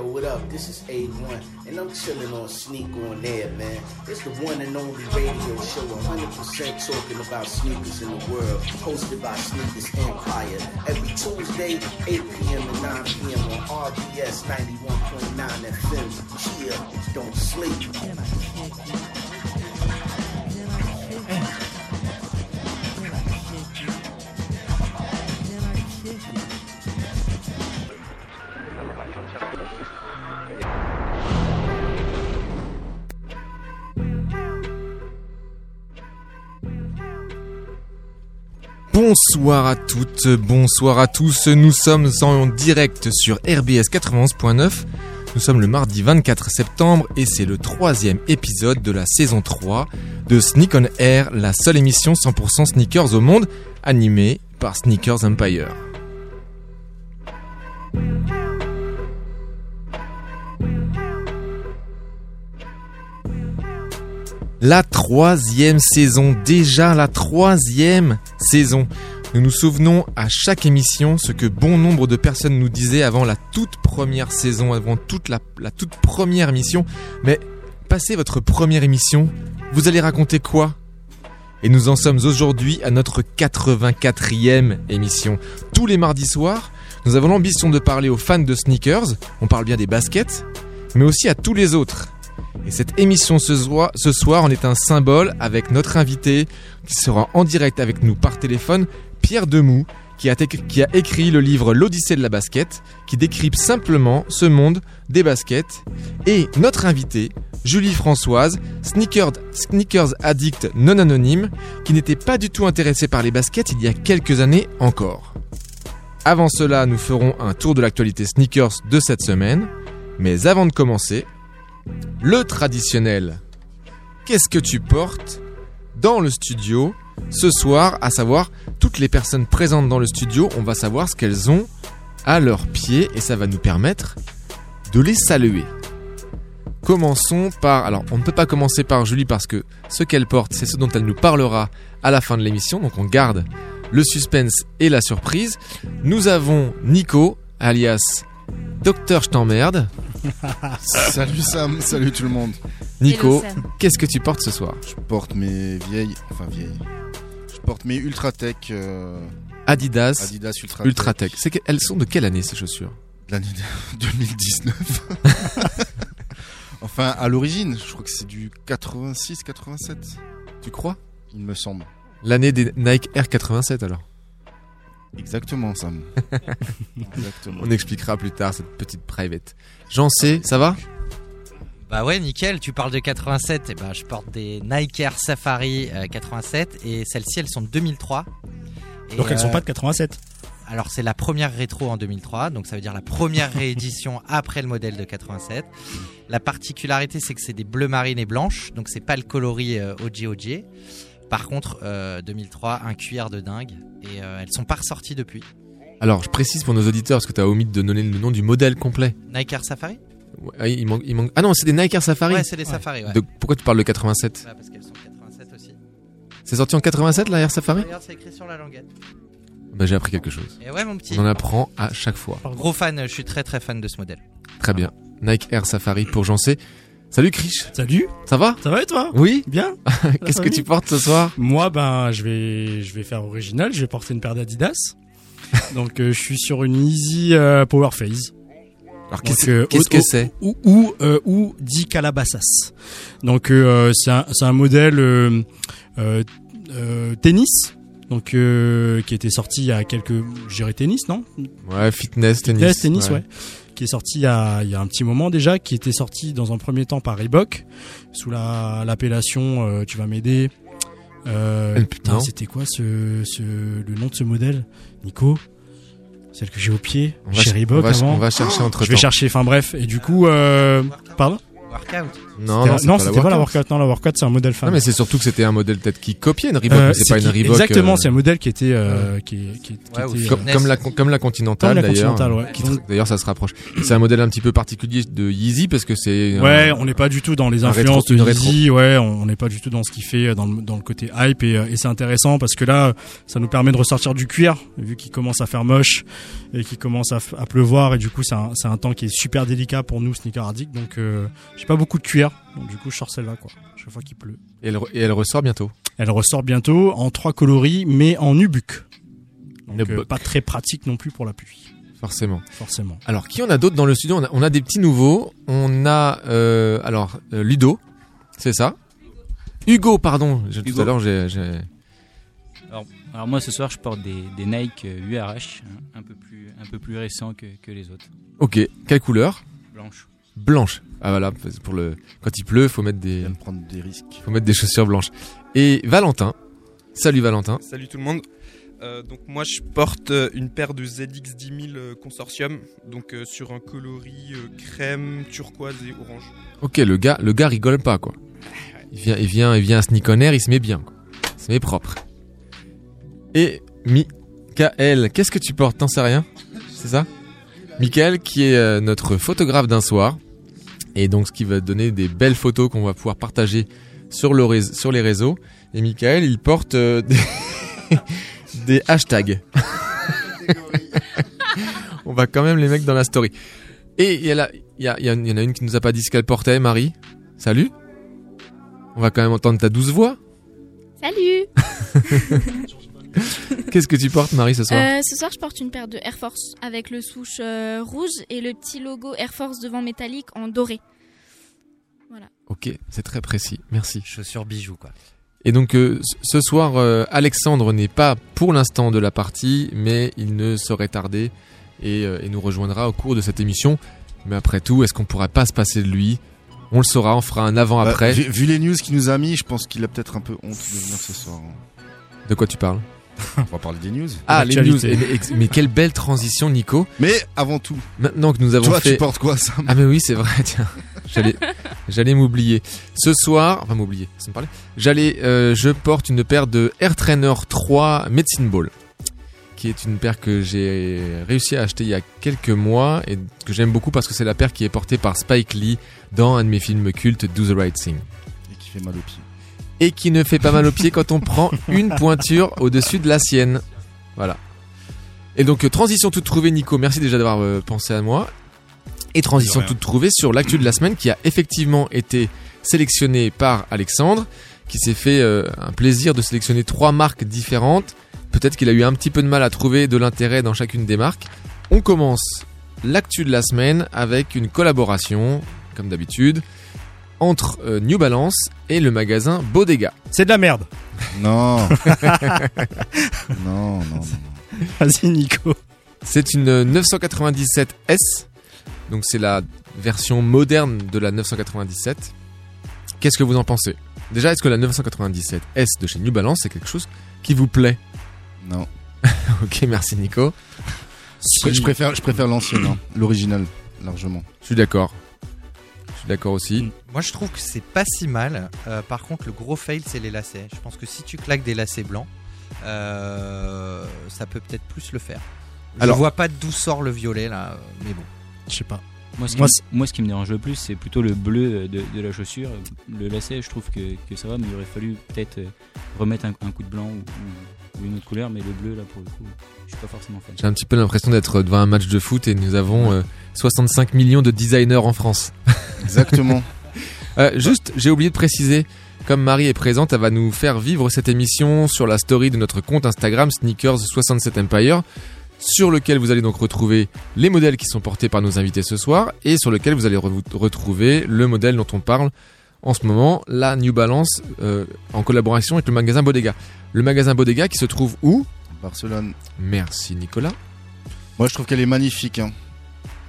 Yo, what up? This is A1, and I'm chilling on Sneak on Air, man. It's the one and only radio show 100% talking about sneakers in the world, hosted by Sneakers Empire. Every Tuesday, 8 p.m. to 9 p.m. on RBS 91.9 FM. Chill, don't sleep. Bonsoir à toutes, bonsoir à tous. Nous sommes en direct sur RBS 91.9. Nous sommes le mardi 24 septembre et c'est le troisième épisode de la saison 3 de Sneak on Air, la seule émission 100% sneakers au monde, animée par Sneakers Empire. La troisième saison, déjà la troisième saison. Nous nous souvenons à chaque émission ce que bon nombre de personnes nous disaient avant la toute première saison, avant toute la, toute première émission. Mais passez votre première émission, vous allez raconter quoi? Et nous en sommes aujourd'hui à notre 84e émission. Tous les mardis soirs, nous avons l'ambition de parler aux fans de sneakers, on parle bien des baskets, mais aussi à tous les autres. Et cette émission ce soir, ce soir en est un symbole avec notre invité qui sera en direct avec nous par téléphone, Pierre Demou, qui a, écrit le livre L'Odyssée de la basket, qui décrypte simplement ce monde des baskets. Et notre invité, Julie Françoise, sneakers, sneakers addict non anonyme, qui n'était pas du tout intéressée par les baskets il y a quelques années encore. Avant cela, nous ferons un tour de l'actualité sneakers de cette semaine. Mais avant de commencer, le traditionnel. Qu'est-ce que tu portes dans le studio ce soir À savoir, toutes les personnes présentes dans le studio, on va savoir ce qu'elles ont à leurs pieds et ça va nous permettre de les saluer. Commençons par... Alors, on ne peut pas commencer par Julie parce que ce qu'elle porte, c'est ce dont elle nous parlera à la fin de l'émission, donc on garde le suspense et la surprise. Nous avons Nico, alias Docteur Je t'emmerde. salut Sam, salut tout le monde. Nico, qu'est-ce que tu portes ce soir? Je porte mes vieilles, enfin vieilles. Porte mes Ultratech. Euh, Adidas, Adidas Ultratech. Ultratech. C'est que- elles sont de quelle année ces chaussures? L'année de- 2019. enfin, à l'origine, je crois que c'est du 86, 87. Tu crois? Il me semble. L'année des Nike Air 87 alors. Exactement, Sam. Exactement. On expliquera plus tard cette petite private. J'en sais, ça va? Bah ouais, nickel, tu parles de 87, et bah je porte des Nike Air Safari euh, 87 et celles-ci elles sont de 2003. Et, Donc elles sont euh, pas de 87. Alors c'est la première rétro en 2003, donc ça veut dire la première réédition après le modèle de 87. La particularité c'est que c'est des bleues marines et blanches, donc c'est pas le coloris euh, OG OG. Par contre, euh, 2003, un cuir de dingue et euh, elles sont pas ressorties depuis. Alors, je précise pour nos auditeurs parce que tu as omis de donner le nom du modèle complet. Nike Air Safari? Ouais, ah, il manque, il manque... Ah non, c'est des Nike Air Safari. Ouais, c'est des Safari, ouais. Donc, pourquoi tu parles de 87 Bah, parce qu'elles sont 87 aussi. C'est sorti en 87 la Air Safari? Regarde, c'est écrit sur la languette. Bah, j'ai appris quelque chose. Et ouais, mon petit. On en apprend à chaque fois. Gros fan, je suis très très fan de ce modèle. Très bien. Nike Air Safari pour Jancé. Salut Krish, Salut, ça va? Ça va et toi? Oui Bien Qu'est-ce que tu portes ce soir? Moi, ben, je vais, je vais faire original. Je vais porter une paire d'Adidas. Donc, euh, je suis sur une Easy euh, Power Phase. Alors qu'est-ce euh, au- que c'est? Ou, ou, euh, ou dit Calabasas. Donc, euh, c'est un, c'est un modèle euh, euh, tennis. Donc, euh, qui était sorti il y a quelques, je dirais tennis, non? Ouais, fitness, tennis. Tennis, tennis, ouais. Qui est sorti il y, a, il y a un petit moment déjà, qui était sorti dans un premier temps par Reebok, sous la l'appellation, euh, tu vas m'aider. Euh, putain, c'était quoi ce, ce, le nom de ce modèle? Nico? Celle que j'ai au pied, On va, chez ch- Reebok on va ch- avant. on va chercher entre Je vais chercher, enfin bref, et du coup, euh, pardon? Workout. Non, C'était- non, non, c'était pas la Workout. Non, la Workout, c'est un modèle Non, femme. mais c'est surtout que c'était un modèle peut-être qui copiait une Reebok, Euh, mais c'est pas qui- une Reebok. Exactement, euh, c'est un modèle qui était, euh, qui, qui, qui Ouais, était, ou comme, comme la comme la Continental d'ailleurs. Ouais. D'ailleurs, ça se rapproche. C'est un modèle un petit peu particulier de Yeezy parce que c'est. Ouais, on n'est pas du tout dans les influences rétro- de Yeezy, ouais, on n'est pas du tout dans ce qu'il fait dans le, dans le côté hype et, et c'est intéressant parce que là, ça nous permet de ressortir du cuir vu qu'il commence à faire moche et qu'il commence à, pleuvoir et du coup c'est un, c'est un temps qui est super délicat pour nous sneaker donc euh, j'ai pas beaucoup de cuir donc du coup je sors celle-là quoi chaque fois qu'il pleut. Et elle, et elle ressort bientôt. Elle ressort bientôt en trois coloris mais en nubuck. Donc euh, pas très pratique non plus pour la pluie Forcément. forcément. Alors, qui on a d'autres dans le studio? On a, on a des petits nouveaux. On a euh, alors euh, Ludo, c'est ça? Hugo, pardon. Je- Tout Hugo. à l'heure, j'ai. Alors moi ce soir je porte des, des Nike URH, hein, un peu plus un peu plus récents que, que les autres, Ok. Quelle couleur? Blanches. Blanche. Ah voilà. Pour le quand il pleut, faut mettre des prendre risques. faut mettre des chaussures blanches. Et Valentin. Salut Valentin. Salut tout le monde. Euh, donc moi je porte euh, une paire de ZX 10000 euh, Consortium, donc euh, sur un coloris euh, crème, turquoise et orange. Ok, le gars, le gars rigole pas quoi. Il vient, il vient, il vient à il se met bien, quoi. Il se met propre. Et Michael, qu'est-ce que tu portes? T'en sais rien? C'est ça? Michael qui est euh, notre photographe d'un soir et donc ce qui va donner des belles photos qu'on va pouvoir partager sur le réseau, sur les réseaux. Et Michael, il porte euh, des, des hashtags. On va quand même les mettre dans la story. Et il y, a la- il y, a- il y a- il y en a une qui nous a pas dit ce qu'elle portait, Marie. Salut. On va quand même entendre ta douce voix. Salut Qu'est-ce que tu portes, Marie, ce soir Euh, Ce soir, je porte une paire de Air Force avec le souche euh, rouge et le petit logo Air Force devant métallique en doré. Ok, c'est très précis. Merci. Chaussures bijoux, quoi. Et donc, euh, ce- soir, euh, Alexandre n'est pas pour l'instant de la partie, mais il ne saurait tarder et, et nous rejoindra au cours de cette émission. Mais après tout, est-ce qu'on pourrait pas se passer de lui? On le saura, on fera un avant-après. Bah, vu, vu les news qu'il nous a mis, je pense qu'il a peut-être un peu honte de venir ce soir. de quoi tu parles? On va parler des news. Ah, les news. Mais quelle belle transition, Nico. Mais avant tout, Maintenant que nous avons toi, fait... tu portes quoi, Sam? Ah mais oui, c'est vrai, tiens. J'allais j'allais m'oublier. Ce soir, enfin m'oublier, sans me parler. J'allais euh, je porte une paire de Air Trainer 3 Medicine Ball qui est une paire que j'ai réussi à acheter il y a quelques mois et que j'aime beaucoup parce que c'est la paire qui est portée par Spike Lee dans un de mes films cultes Do the Right Thing Et qui fait mal aux pieds. Et qui ne fait pas mal aux pieds quand on prend une pointure au-dessus de la sienne. Voilà. Et donc, euh, transition toute trouvée, Nico. Merci déjà d'avoir euh, pensé à moi. Et transition toute trouvée sur l'actu de la semaine qui a effectivement été sélectionnée par Alexandre, qui s'est fait euh, un plaisir de sélectionner trois marques différentes. Peut-être qu'il a eu un petit peu de mal à trouver de l'intérêt dans chacune des marques. On commence l'actu de la semaine avec une collaboration, comme d'habitude, entre euh, New Balance et le magasin Bodega. C'est de la merde. Non. non, non, non. Vas-y Nico. C'est une 997S, donc c'est la version moderne de la 997. Qu'est-ce que vous en pensez? Déjà, est-ce que la 997S de chez New Balance c'est quelque chose qui vous plaît? Non. Ok, merci Nico. Je, pr- je préfère, je préfère l'ancienne, hein, l'original, largement. Je suis d'accord. Suis d'accord aussi. Moi, je trouve que c'est pas si mal. Euh, par contre, le gros fail, c'est les lacets. Je pense que si tu claques des lacets blancs, euh, ça peut peut-être plus le faire. Je Alors- vois pas d'où sort le violet là, mais bon. Je sais pas. Moi ce, qui Moi, me- moi, ce qui me dérange le plus c'est plutôt le bleu de, de la chaussure. Le lacet je trouve que, que ça va mais il aurait fallu peut-être euh, remettre un, un coup de blanc ou, ou- ou une autre couleur mais le bleu là pour le coup je suis pas forcément fan. J'ai un petit peu l'impression d'être devant un match de foot et nous avons euh, 65 millions de designers en France. Exactement. Euh, juste, j'ai oublié de préciser, comme Marie est présente, elle va nous faire vivre cette émission sur la story de notre compte Instagram Sneakers67Empire, sur lequel vous allez donc retrouver les modèles qui sont portés par nos invités ce soir et sur lequel vous allez re- retrouver le modèle dont on parle en ce moment, la New Balance, euh, en collaboration avec le magasin Bodega. Le magasin Bodega qui se trouve où? Barcelone. Merci Nicolas. Moi, je trouve qu'elle est magnifique. Hein.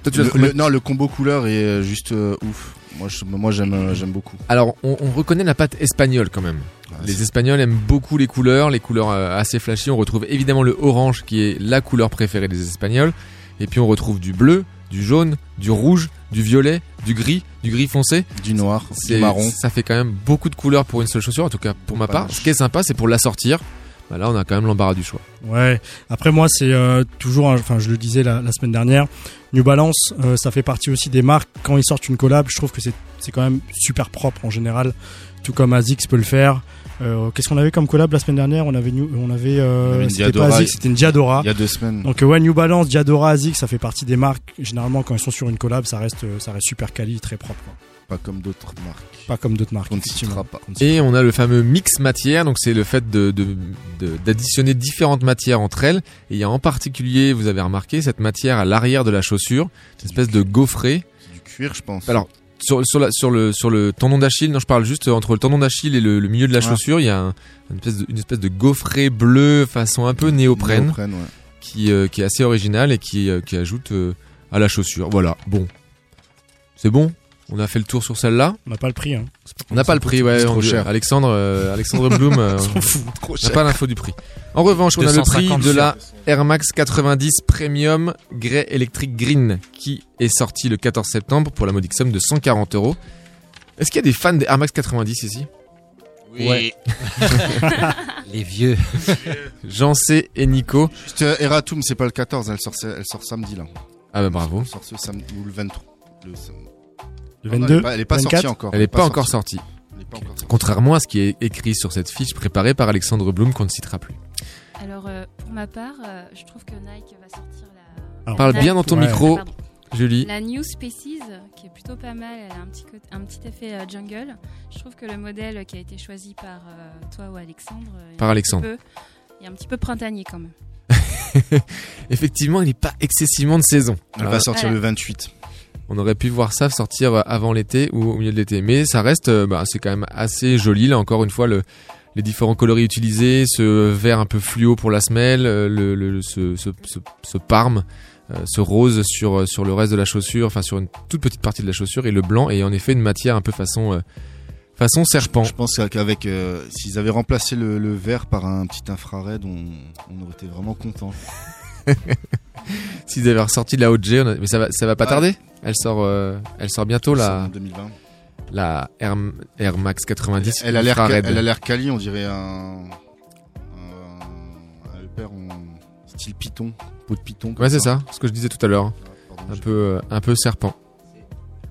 Toi, tu l'as Le- non, le combo couleur est euh, juste euh, ouf. Moi, je- moi j'aime euh, j'aime beaucoup. Alors, on, on reconnaît la patte espagnole quand même. Ah, Les Espagnols aiment beaucoup les couleurs, les couleurs assez flashy. On retrouve évidemment le orange qui est la couleur préférée des Espagnols. Et puis on retrouve du bleu, du jaune, du rouge, du violet, du gris, du gris foncé. Du noir, du marron. Ça fait quand même beaucoup de couleurs pour une seule chaussure, en tout cas pour ma part. Ce qui est sympa, c'est pour la sortir. Bah là, on a quand même l'embarras du choix. Ouais. Après moi c'est euh, toujours, enfin je le disais la, la semaine dernière, New Balance, euh, ça fait partie aussi des marques quand ils sortent une collab. Je trouve que c'est c'est quand même super propre en général, tout comme Asics peut le faire. Euh, Qu'est-ce qu'on avait comme collab la semaine dernière On avait New- on avait, euh, c'était une Diadora. Il y a deux semaines. Donc euh, ouais, New Balance, Diadora, Asics, ça fait partie des marques. Généralement quand ils sont sur une collab, ça reste euh, ça reste super quali, très propre. quoi. Pas comme d'autres marques. Pas comme d'autres marques. On ne pas. Et on a le fameux mix matière, donc c'est le fait de de- de- d'additionner différentes matières entre elles. Et il y a en particulier, vous avez remarqué, cette matière à l'arrière de la chaussure, une espèce de gaufret. Du cuir, je pense. Alors, sur, sur, la- sur, le, sur le tendon d'Achille, non, je parle juste entre le tendon d'Achille et le, le milieu de la chaussure, il y a un- une, espèce de, une espèce de gaufret bleu façon un peu néoprène, Néoprène, ouais. qui, euh, qui est assez original et qui, euh, qui ajoute euh, à la chaussure. Voilà, bon. C'est bon? On a fait le tour sur celle-là. On n'a pas le prix. Hein. On n'a pas le prix, ouais. trop on- cher. Alexandre, euh, Alexandre Bloom, euh, On s'en fout, trop on n'a pas l'info du prix. En revanche, on a le prix 250 de la Air Max 90 Premium Grey Electric Green qui est sorti le 14 septembre pour la modique somme de 140 euros. Est-ce qu'il y a des fans des Air Max 90 ici? Ouais. Les vieux. Jean C et Nico. Juste, euh, Eratum, c'est pas le 14, elle sort, elle sort samedi là. Ah bah bravo. Elle sort ce samedi ou le 23. Le, sam- Le Non, non, 22, elle est pas, elle est pas 24. sortie encore. Elle n'est pas encore sortie. Elle est pas encore sortie. Contrairement à ce qui est écrit sur cette fiche préparée par Alexandre Bloom qu'on ne citera plus. Alors, euh, pour ma part, euh, je trouve que Nike va sortir la. Alors, Parle Nike- bien dans ton Ouais. micro. Julie. La New Species, qui est plutôt pas mal, elle a un petit, côté- un petit effet euh, jungle. Je trouve que le modèle qui a été choisi par euh, toi ou Alexandre, est Par un Alexandre. petit peu- est un petit peu printanier quand même. Effectivement, il n'est pas excessivement de saison. Elle Alors, va sortir Voilà. le 28. On aurait pu voir ça sortir euh, avant l'été ou au milieu de l'été. Mais ça reste, euh, bah, c'est quand même assez joli. Là, encore une fois, le, les différents coloris utilisés, ce vert un peu fluo pour la semelle, euh, le, le- ce, ce, ce, ce parme, ce rose sur, sur le reste de la chaussure, enfin sur une toute petite partie de la chaussure, et le blanc est en effet une matière un peu façon, façon serpent. Je pense qu'avec, euh, s'ils avaient remplacé le, le vert par un petit infrared, on, on aurait été vraiment content. S'ils avaient ressorti de la haute G, on a- mais ça va, ça va pas tarder. Elle sort, euh, elle sort bientôt la, en 2020. la Air, Air Max 90. Elle a l'air, elle a l'air quali, on dirait un, un, un upper en style Python, peau de Python. Ouais, c'est ça, ce que je disais tout à l'heure. Ah, Un peu, euh, un peu serpent.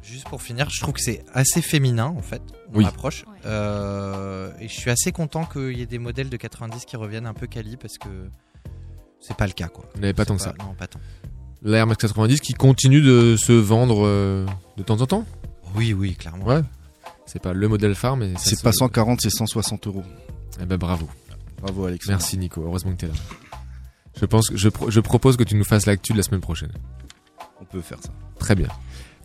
Juste pour finir, je trouve que c'est assez féminin en fait, mon Oui. approche. Ouais. Euh, et je suis assez content qu'il y ait des modèles de 90 qui reviennent un peu quali parce que c'est pas le cas quoi. Vous n'avez pas tant que ça. Non, pas tant. L'Air Max 90 qui continue de se vendre euh, de temps en temps. Oui, oui, clairement. Ouais. C'est pas le modèle phare, mais C'est se- pas 140, c'est 160 euros. Eh ben bravo. Bravo Alex. Merci Nico. Heureusement que t'es là. Je pense que je, pro- je propose que tu nous fasses l'actu de la semaine prochaine. On peut faire ça. Très bien.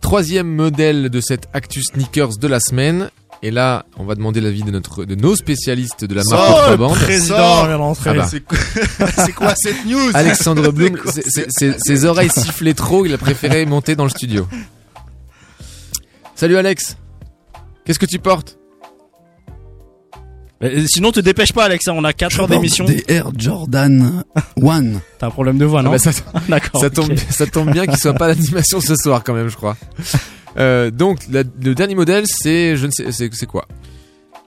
Troisième modèle de cette Actu Sneakers de la semaine. Et là, on va demander l'avis de notre, de nos spécialistes de la marque Contrebande. Président vient d'entrer. Ah bah. C'est quoi, cette news Alexandre Blum, quoi ses oreilles sifflaient trop, il a préféré monter dans le studio. Salut Alex. Qu'est-ce que tu portes? Mais, euh, sinon, te dépêche pas, Alex. hein, On a 4 heures d'émission. Des Air Jordan 1. T'as un problème de voix, non? Ah bah, ça, D'accord. ça ok. tombe, ça tombe bien qu'il soit pas l'animation ce soir quand même, je crois. Euh, donc la- le dernier modèle, c'est je ne sais, c'est c'est quoi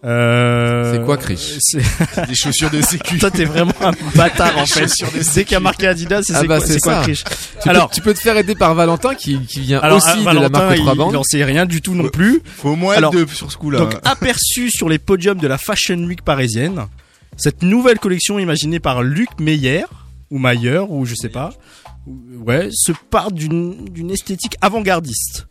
Euh, C'est quoi, Chris c'est- Des chaussures de sécu. Toi, t'es vraiment un bâtard en fait. Dès qu'il y a marqué Adidas, c'est Ah c'est bah, quoi, quoi ça. Chris Tu, Alors- peux, tu peux te faire aider par Valentin qui, qui vient Alors, aussi euh, de Valentin, la marque il, Contrabande. il en sait rien du tout non plus. Faut au moins Alors, être deux sur ce coup-là. Donc aperçu sur les podiums de la Fashion Week parisienne, cette nouvelle collection imaginée par Luc Meyer ou Mayer ou je sais pas, ouais, se part d'une d'une esthétique avant-gardiste.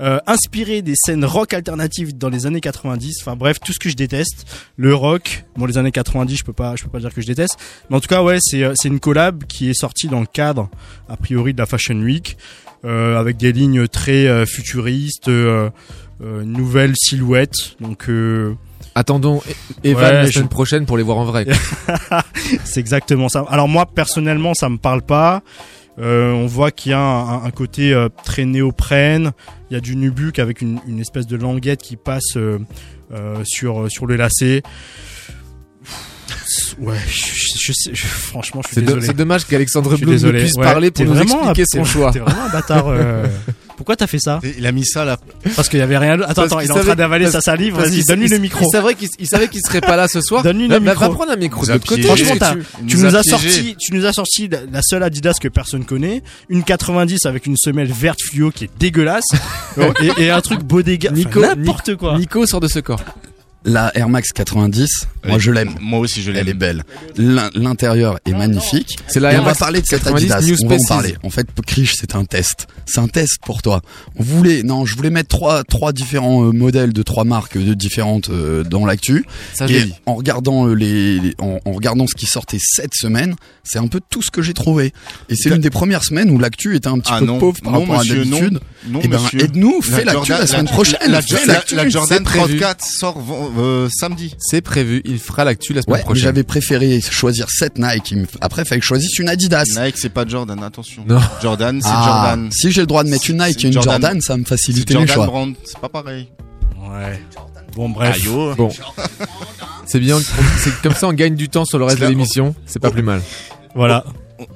Euh, inspirée des scènes rock alternatives dans les années 90, enfin bref, tout ce que je déteste, le rock, bon les années 90, je peux pas je peux pas dire que je déteste, mais en tout cas ouais, c'est euh, c'est une collab qui est sortie dans le cadre a priori de la Fashion Week euh, avec des lignes très euh, futuristes, euh, euh, une nouvelle silhouette, donc euh, Attendons E- Evan Ouais, la je- semaine prochaine pour les voir en vrai. C'est exactement ça. Alors moi personnellement, ça me parle pas. Euh, on voit qu'il y a un, un côté euh, très néoprène. Il y a du nubuck avec une, espèce de languette qui passe euh, euh, sur sur le lacet. Ouais, je, je sais, je- franchement, je suis désolé. c'est dommage qu'Alexandre Blum ne puisse Ouais, parler pour nous vraiment expliquer son choix. T'es vraiment un bâtard. euh. Pourquoi t'as fait ça Il a mis ça là. Parce qu'il y avait rien. Attends, Parce attends, il est en train d'avaler sa salive. Vas-y, donne-lui le micro. Il savait qu'il il savait qu'il serait pas là ce soir. Donne-lui le micro. Va prendre un micro de côté. Franchement, tu nous as sorti, tu nous as sorti la, seule Adidas que personne connaît, une 90 avec une semelle verte fluo qui est dégueulasse, et, et un truc bodyguard, Nico- Nico, n'importe quoi. Nico sort de ce corps. La Air Max 90, moi je l'aime. Moi aussi, je Elle est l'aime. belle. L'in- L'intérieur est magnifique. C'est la Et Air on va parler de cette 90 Adidas. On va en parler. En fait, Krish, c'est un test. C'est un test pour toi. On voulait, non, je voulais mettre trois, trois différents euh, modèles de trois marques de différentes euh, dans l'actu. Et dit. en regardant euh, les, les- en, en regardant ce qui sortait cette semaine, c'est un peu tout ce que j'ai trouvé. Et c'est l'une des premières semaines où l'actu était un petit Ah peu non, pauvre par non, rapport monsieur, à non. d'habitude. Non, Eh ben, aide-nous, fais l'actu la semaine prochaine. La, la- l'actu, la c'est Jordan prévu. 34 sort euh, samedi. C'est prévu. Il fera l'actu la semaine Ouais, prochaine. j'avais préféré choisir cette Nike. Après, il fallait que je choisisse une Adidas. Nike, c'est pas Jordan, attention. Non. Jordan, c'est Ah, Jordan. si j'ai le droit de mettre une Nike et une Jordan. Jordan, ça me facilite les Jordan choix. Brand, c'est pas pareil. Ouais. Bon, bref. Oh. Bon. C'est bien. C'est comme ça, on gagne du temps sur le reste de l'émission. C'est pas plus mal. Voilà.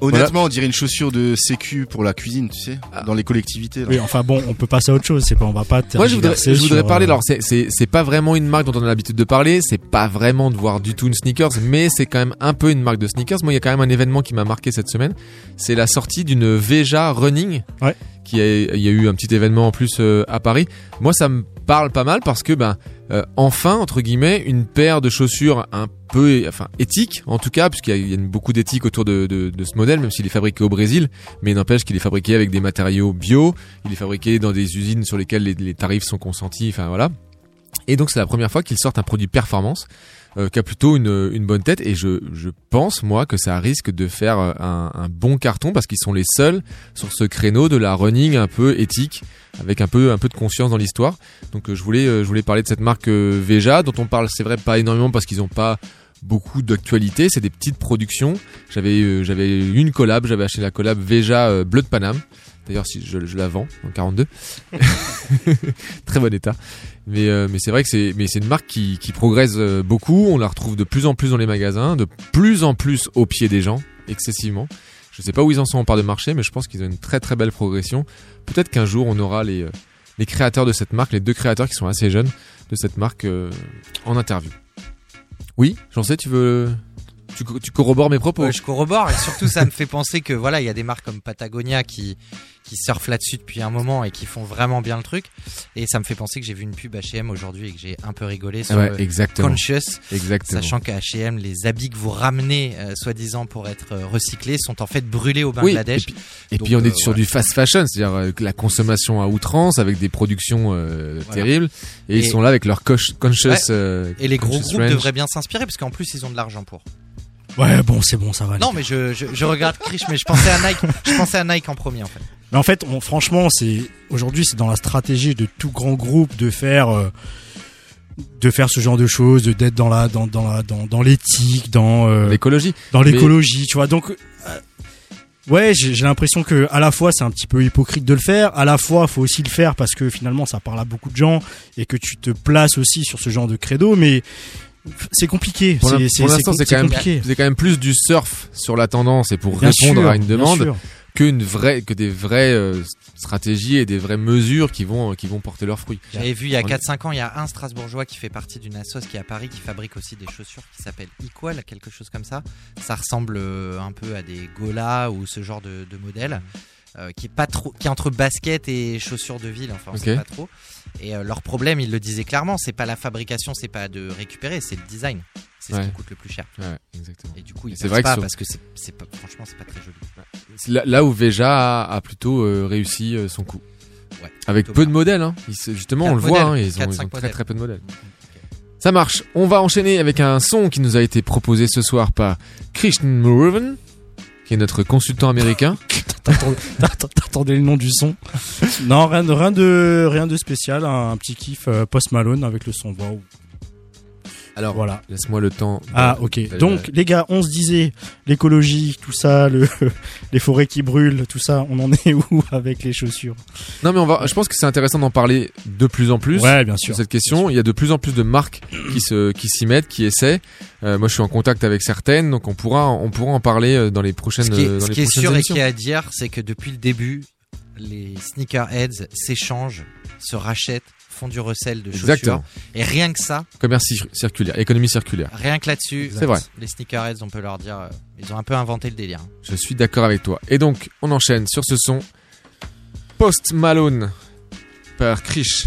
Honnêtement, on dirait une chaussure de sécu pour la cuisine, tu sais, dans les collectivités. là. Oui, enfin bon, on peut passer à autre chose. C'est pas, on va pas. Moi, je voudrais, tergiverser je voudrais sur, parler. euh, Alors, c'est, c'est, c'est pas vraiment une marque dont on a l'habitude de parler. C'est pas vraiment de voir du tout une sneakers, mais c'est quand même un peu une marque de sneakers. Moi, il y a quand même un événement qui m'a marqué cette semaine. C'est la sortie d'une Veja Running. Ouais. Qui a, il y a eu un petit événement en plus euh, à Paris. Moi, ça me parle pas mal parce que, ben, euh, enfin, entre guillemets, une paire de chaussures un peu, enfin, éthique, en tout cas, puisqu'il y a, beaucoup d'éthique autour de, de, de ce modèle, même s'il est fabriqué au Brésil, mais n'empêche qu'il est fabriqué avec des matériaux bio, il est fabriqué dans des usines sur lesquelles les, les tarifs sont consentis, enfin voilà. Et donc c'est la première fois qu'ils sortent un produit performance euh, qui a plutôt une, une bonne tête et je, je pense moi que ça risque de faire euh, un, un bon carton parce qu'ils sont les seuls sur ce créneau de la running un peu éthique avec un peu un peu de conscience dans l'histoire. Donc euh, je voulais euh, je voulais parler de cette marque euh, Veja dont on parle c'est vrai pas énormément parce qu'ils n'ont pas beaucoup d'actualité, c'est des petites productions. J'avais euh, j'avais une collab, j'avais acheté la collab Veja euh, Bleu de Paname. D'ailleurs, si je, je la vends en 42, très bon état. Mais euh, mais c'est vrai que c'est mais c'est une marque qui qui progresse euh, beaucoup. On la retrouve de plus en plus dans les magasins, de plus en plus au pied des gens, excessivement. Je sais pas où ils en sont en part de marché, mais je pense qu'ils ont une très très belle progression. Peut-être qu'un jour on aura les euh, les créateurs de cette marque, les deux créateurs qui sont assez jeunes de cette marque en interview. Oui, j'en sais, tu veux tu, tu corrobores mes propos. Ouais, je corrobore et surtout ça me fait penser que voilà il y a des marques comme Patagonia qui qui surfent là-dessus depuis un moment et qui font vraiment bien le truc et ça me fait penser que j'ai vu une pub H&M aujourd'hui et que j'ai un peu rigolé sur Ouais, exactement. conscious Exactement. sachant qu'à H&M les habits que vous ramenez euh, soi-disant pour être euh, recyclés sont en fait brûlés au Oui, et Bangladesh puis, et Donc, puis on est euh, sur du fast fashion, c'est-à-dire euh, la consommation à outrance avec des productions euh, Voilà. terribles et, ils sont là avec leur conscious et les gros groupes range. devraient bien s'inspirer parce qu'en plus ils ont de l'argent pour Ouais, bon, c'est bon, ça va. non mais je, je, je regarde Krish mais je pensais à Nike je pensais à Nike en premier en fait Mais en fait, on- franchement, c'est aujourd'hui, c'est dans la stratégie de tout grand groupe de faire euh, de faire ce genre de choses, de d'être dans la dans dans la dans, dans l'éthique, dans euh, l'écologie. dans Mais- l'écologie, tu vois. Donc euh, ouais, j'ai j'ai l'impression que à la fois c'est un petit peu hypocrite de le faire, à la fois faut aussi le faire parce que finalement ça parle à beaucoup de gens et que tu te places aussi sur ce genre de credo, mais c'est compliqué. Pour l'instant, c'est quand même compliqué. c'est quand même plus du surf sur la tendance et pour Bien répondre sûr, à une demande sûr. qu'une vraie que des vraies euh, stratégies et des vraies mesures qui vont qui vont porter leurs fruits. J'avais vu il y a On- 4-5 ans, il y a un Strasbourgeois qui fait partie d'une assoce qui est à Paris qui fabrique aussi des chaussures qui s'appellent Equal, quelque chose comme ça. Ça ressemble euh, un peu à des Gola ou ce genre de, de modèle. euh, qui est pas trop, qui est entre basket et chaussures de ville, enfin on sait pas trop. Et euh, leur problème, ils le disaient clairement, c'est pas la fabrication, c'est pas de récupérer, c'est le design. C'est ce Ouais. qui coûte le plus cher. Ouais, exactement. Et du coup, ils que pas sur- parce que c'est, pas, franchement, c'est pas très joli. C'est Là, là où Veja a, a plutôt euh, réussi euh, son coup. Ouais, Avec peu de bien. modèles, hein. Ils justement, on le voit, hein, modèles, ils ont, quatre, ils ont très modèles. très peu de modèles. Ça marche. On va enchaîner avec un son qui nous a été proposé ce soir par Christian Muruven, qui est notre consultant américain. T'attendais- le nom du son? Non, rien de rien de rien de spécial, un, un petit kiff euh, Post Malone avec le son. Waouh. Alors, Voilà. laisse-moi le temps. de- Ah ok. Donc les gars, on se disait l'écologie, tout ça, le, les forêts qui brûlent, tout ça, on en est où avec les chaussures? Non, mais on va. Je pense que c'est intéressant d'en parler de plus en plus. Ouais, bien sur sûr. cette question. Il y a de plus en plus de marques qui se qui s'y mettent, qui essaient. Euh, moi, je suis en contact avec certaines, donc on pourra on pourra en parler euh, dans les prochaines. Ce qui est, dans ce les qui est sûr et émissions. qui est à dire, c'est que depuis le début, les sneakerheads s'échangent, se rachètent, font du recel de chaussures. Exactement. Et rien que ça, Commerce cir- circulaire, économie circulaire. rien que là-dessus, C'est vrai. les sneakerheads, on peut leur dire, euh, ils ont un peu inventé le délire. Je suis d'accord avec toi. Et donc, on enchaîne sur ce son Post Malone par Krish.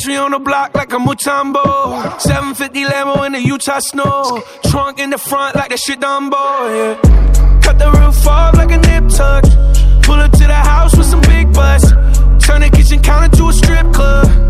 Catch me on the block like a Mutombo. 750 Lambo in the Utah snow. Trunk in the front like that shit Dumbo, yeah. Cut the roof off like a nip tuck. Pull up to the house with some big butts. Turn the kitchen counter to a strip club.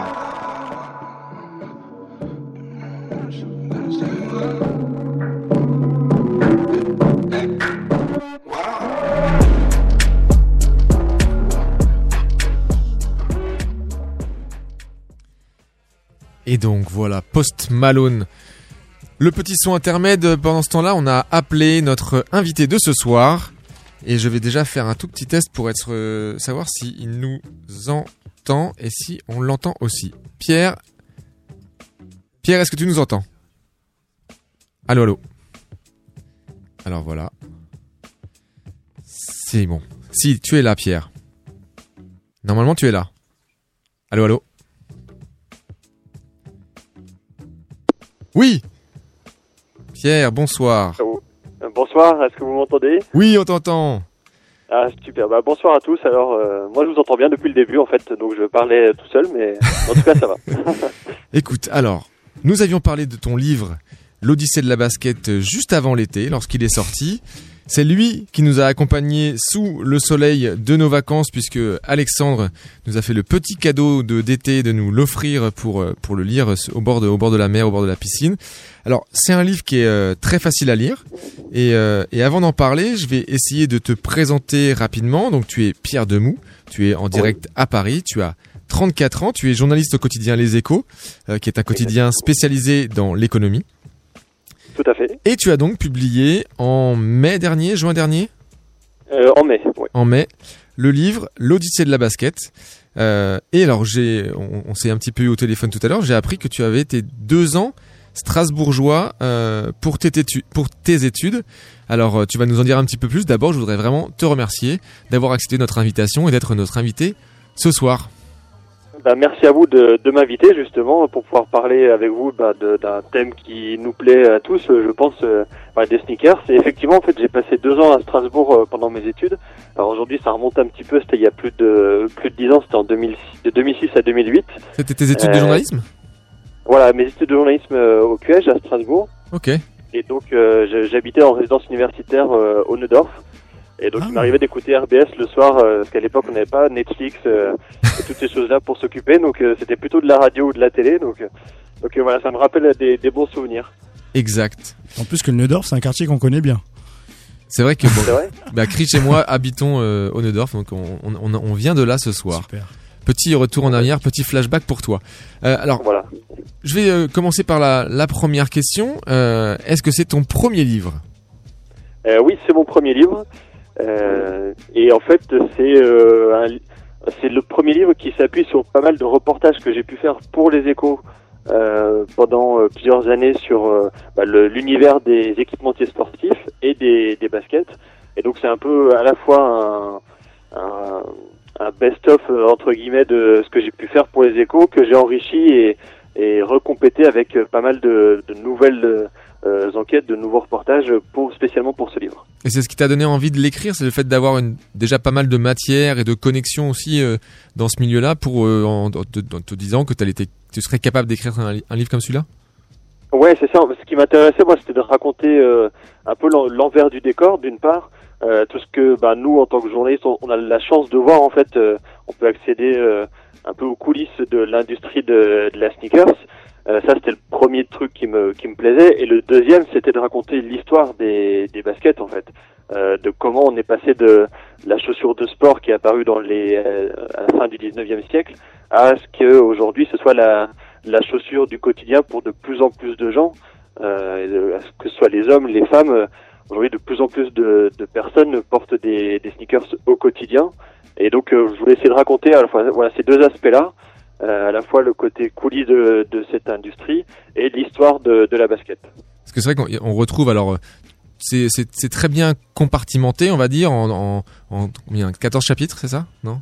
Et donc voilà, Post Malone. Le petit son intermède, pendant ce temps-là, on a appelé notre invité de ce soir. Et je vais déjà faire un tout petit test pour euh, savoir s'il nous entend et si on l'entend aussi. Pierre? Pierre, est-ce que tu nous entends? Allô, allô? Alors voilà. C'est bon. Si, tu es là, Pierre. Normalement, tu es là. Allô, allô? Oui Pierre, bonsoir. Euh, Bonsoir, est-ce que vous m'entendez? Oui, on t'entend. Ah super, bah, bonsoir à tous. Alors euh, moi je vous entends bien depuis le début en fait, donc je parlais tout seul, mais en tout cas ça va. Écoute, alors, nous avions parlé de ton livre L'Odyssée de la basket euh, juste avant l'été, lorsqu'il est sorti. C'est lui qui nous a accompagnés sous le soleil de nos vacances, puisque Alexandre nous a fait le petit cadeau de d'été de nous l'offrir pour, euh, pour le lire au bord, de, au bord de la mer, au bord de la piscine. Alors, c'est un livre qui est euh, très facile à lire. Et, euh, et avant d'en parler, je vais essayer de te présenter rapidement. Donc, tu es Pierre Demou, tu es en direct à Paris, tu as 34 ans, tu es journaliste au quotidien Les Échos, euh, qui est un quotidien spécialisé dans l'économie. Tout à fait. Et tu as donc publié en mai dernier, juin dernier? Euh, en mai, oui. En mai, le livre L'Odyssée de la basket. Euh, et alors, j'ai, on, on s'est un petit peu eu au téléphone tout à l'heure, j'ai appris que tu avais été deux ans strasbourgeois euh, pour, tes pour tes études. Alors, tu vas nous en dire un petit peu plus. D'abord, je voudrais vraiment te remercier d'avoir accepté notre invitation et d'être notre invité ce soir. Bah, merci à vous de, de m'inviter justement pour pouvoir parler avec vous bah, d'un thème qui nous plaît à tous, euh, je pense, euh, bah, des sneakers. Et effectivement, en fait, j'ai passé deux ans à Strasbourg euh, pendant mes études. Alors aujourd'hui, ça remonte un petit peu. C'était il y a plus de plus de dix ans. C'était en 2006, de 2006 à 2008. C'était tes études de journalisme? Voilà, mes études de journalisme au QEG à Strasbourg. Ok. Et donc, j'habitais en résidence universitaire au Neudorf. Et donc il m'arrivait d'écouter RBS le soir, euh, parce qu'à l'époque on n'avait pas Netflix euh, et toutes ces choses-là pour s'occuper, donc euh, c'était plutôt de la radio ou de la télé, donc, euh, donc euh, voilà, ça me rappelle des, des bons souvenirs. Exact. En plus que le Neudorf, c'est un quartier qu'on connaît bien. C'est vrai que bon, C'est vrai bah, Chris et moi habitons euh, au Neudorf, donc on, on, on- on vient de là ce soir. Super. Petit retour en arrière, petit flashback pour toi. Euh, alors, Voilà. je vais euh, commencer par la, la première question. Euh, Est-ce que c'est ton premier livre? Euh, oui, c'est mon premier livre. Euh, et en fait, c'est euh, c'est le premier livre qui s'appuie sur pas mal de reportages que j'ai pu faire pour les échos euh, pendant euh, plusieurs années sur euh, bah, l'univers des équipementiers sportifs et des, baskets. Et donc c'est un peu à la fois un, un, un best-of entre guillemets de ce que j'ai pu faire pour les échos que j'ai enrichi et, et recomplété avec pas mal de, de nouvelles enquêtes, de nouveaux reportages pour spécialement pour ce livre. Et c'est ce qui t'a donné envie de l'écrire, c'est le fait d'avoir une- déjà pas mal de matière et de connexions aussi euh, dans ce milieu-là pour euh, en, te, en te disant que tu serais capable d'écrire un, li- un livre comme celui-là? Ouais, c'est ça. Ce qui m'intéressait, moi, c'était de raconter euh, un peu l'en- l'envers du décor, d'une part, euh, tout ce que bah, nous, en tant que journalistes, on, on a la chance de voir. En fait, euh, on peut accéder euh, un peu aux coulisses de l'industrie de, de la sneakers. Euh, ça, c'était le premier truc qui me qui me plaisait. Et le deuxième, c'était de raconter l'histoire des, des baskets, en fait, euh, de comment on est passé de la chaussure de sport qui est apparue dans les euh, à la fin du 19e siècle à ce que aujourd'hui ce soit la la chaussure du quotidien pour de plus en plus de gens, euh, que ce soit les hommes, les femmes. euh, Aujourd'hui, de plus en plus de, de personnes portent des, des sneakers au quotidien. Et donc, euh, je voulais essayer de raconter à la fois voilà, ces deux aspects-là, euh, à la fois le côté coulis de, de cette industrie et l'histoire de, de la basket. Parce que c'est vrai qu'on on retrouve alors. euh, C'est c'est- c'est très bien compartimenté, on va dire, en, en, en combien, 14 chapitres, c'est ça? Non?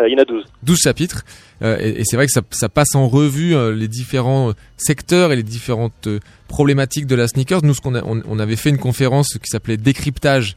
Euh, il y en a 12. 12 chapitres. Euh, et et c'est vrai que ça, ça passe en revue euh, les différents euh, secteurs et les différentes problématiques de la sneakers. Nous, ce qu'on a, on, on avait fait une conférence qui s'appelait décryptage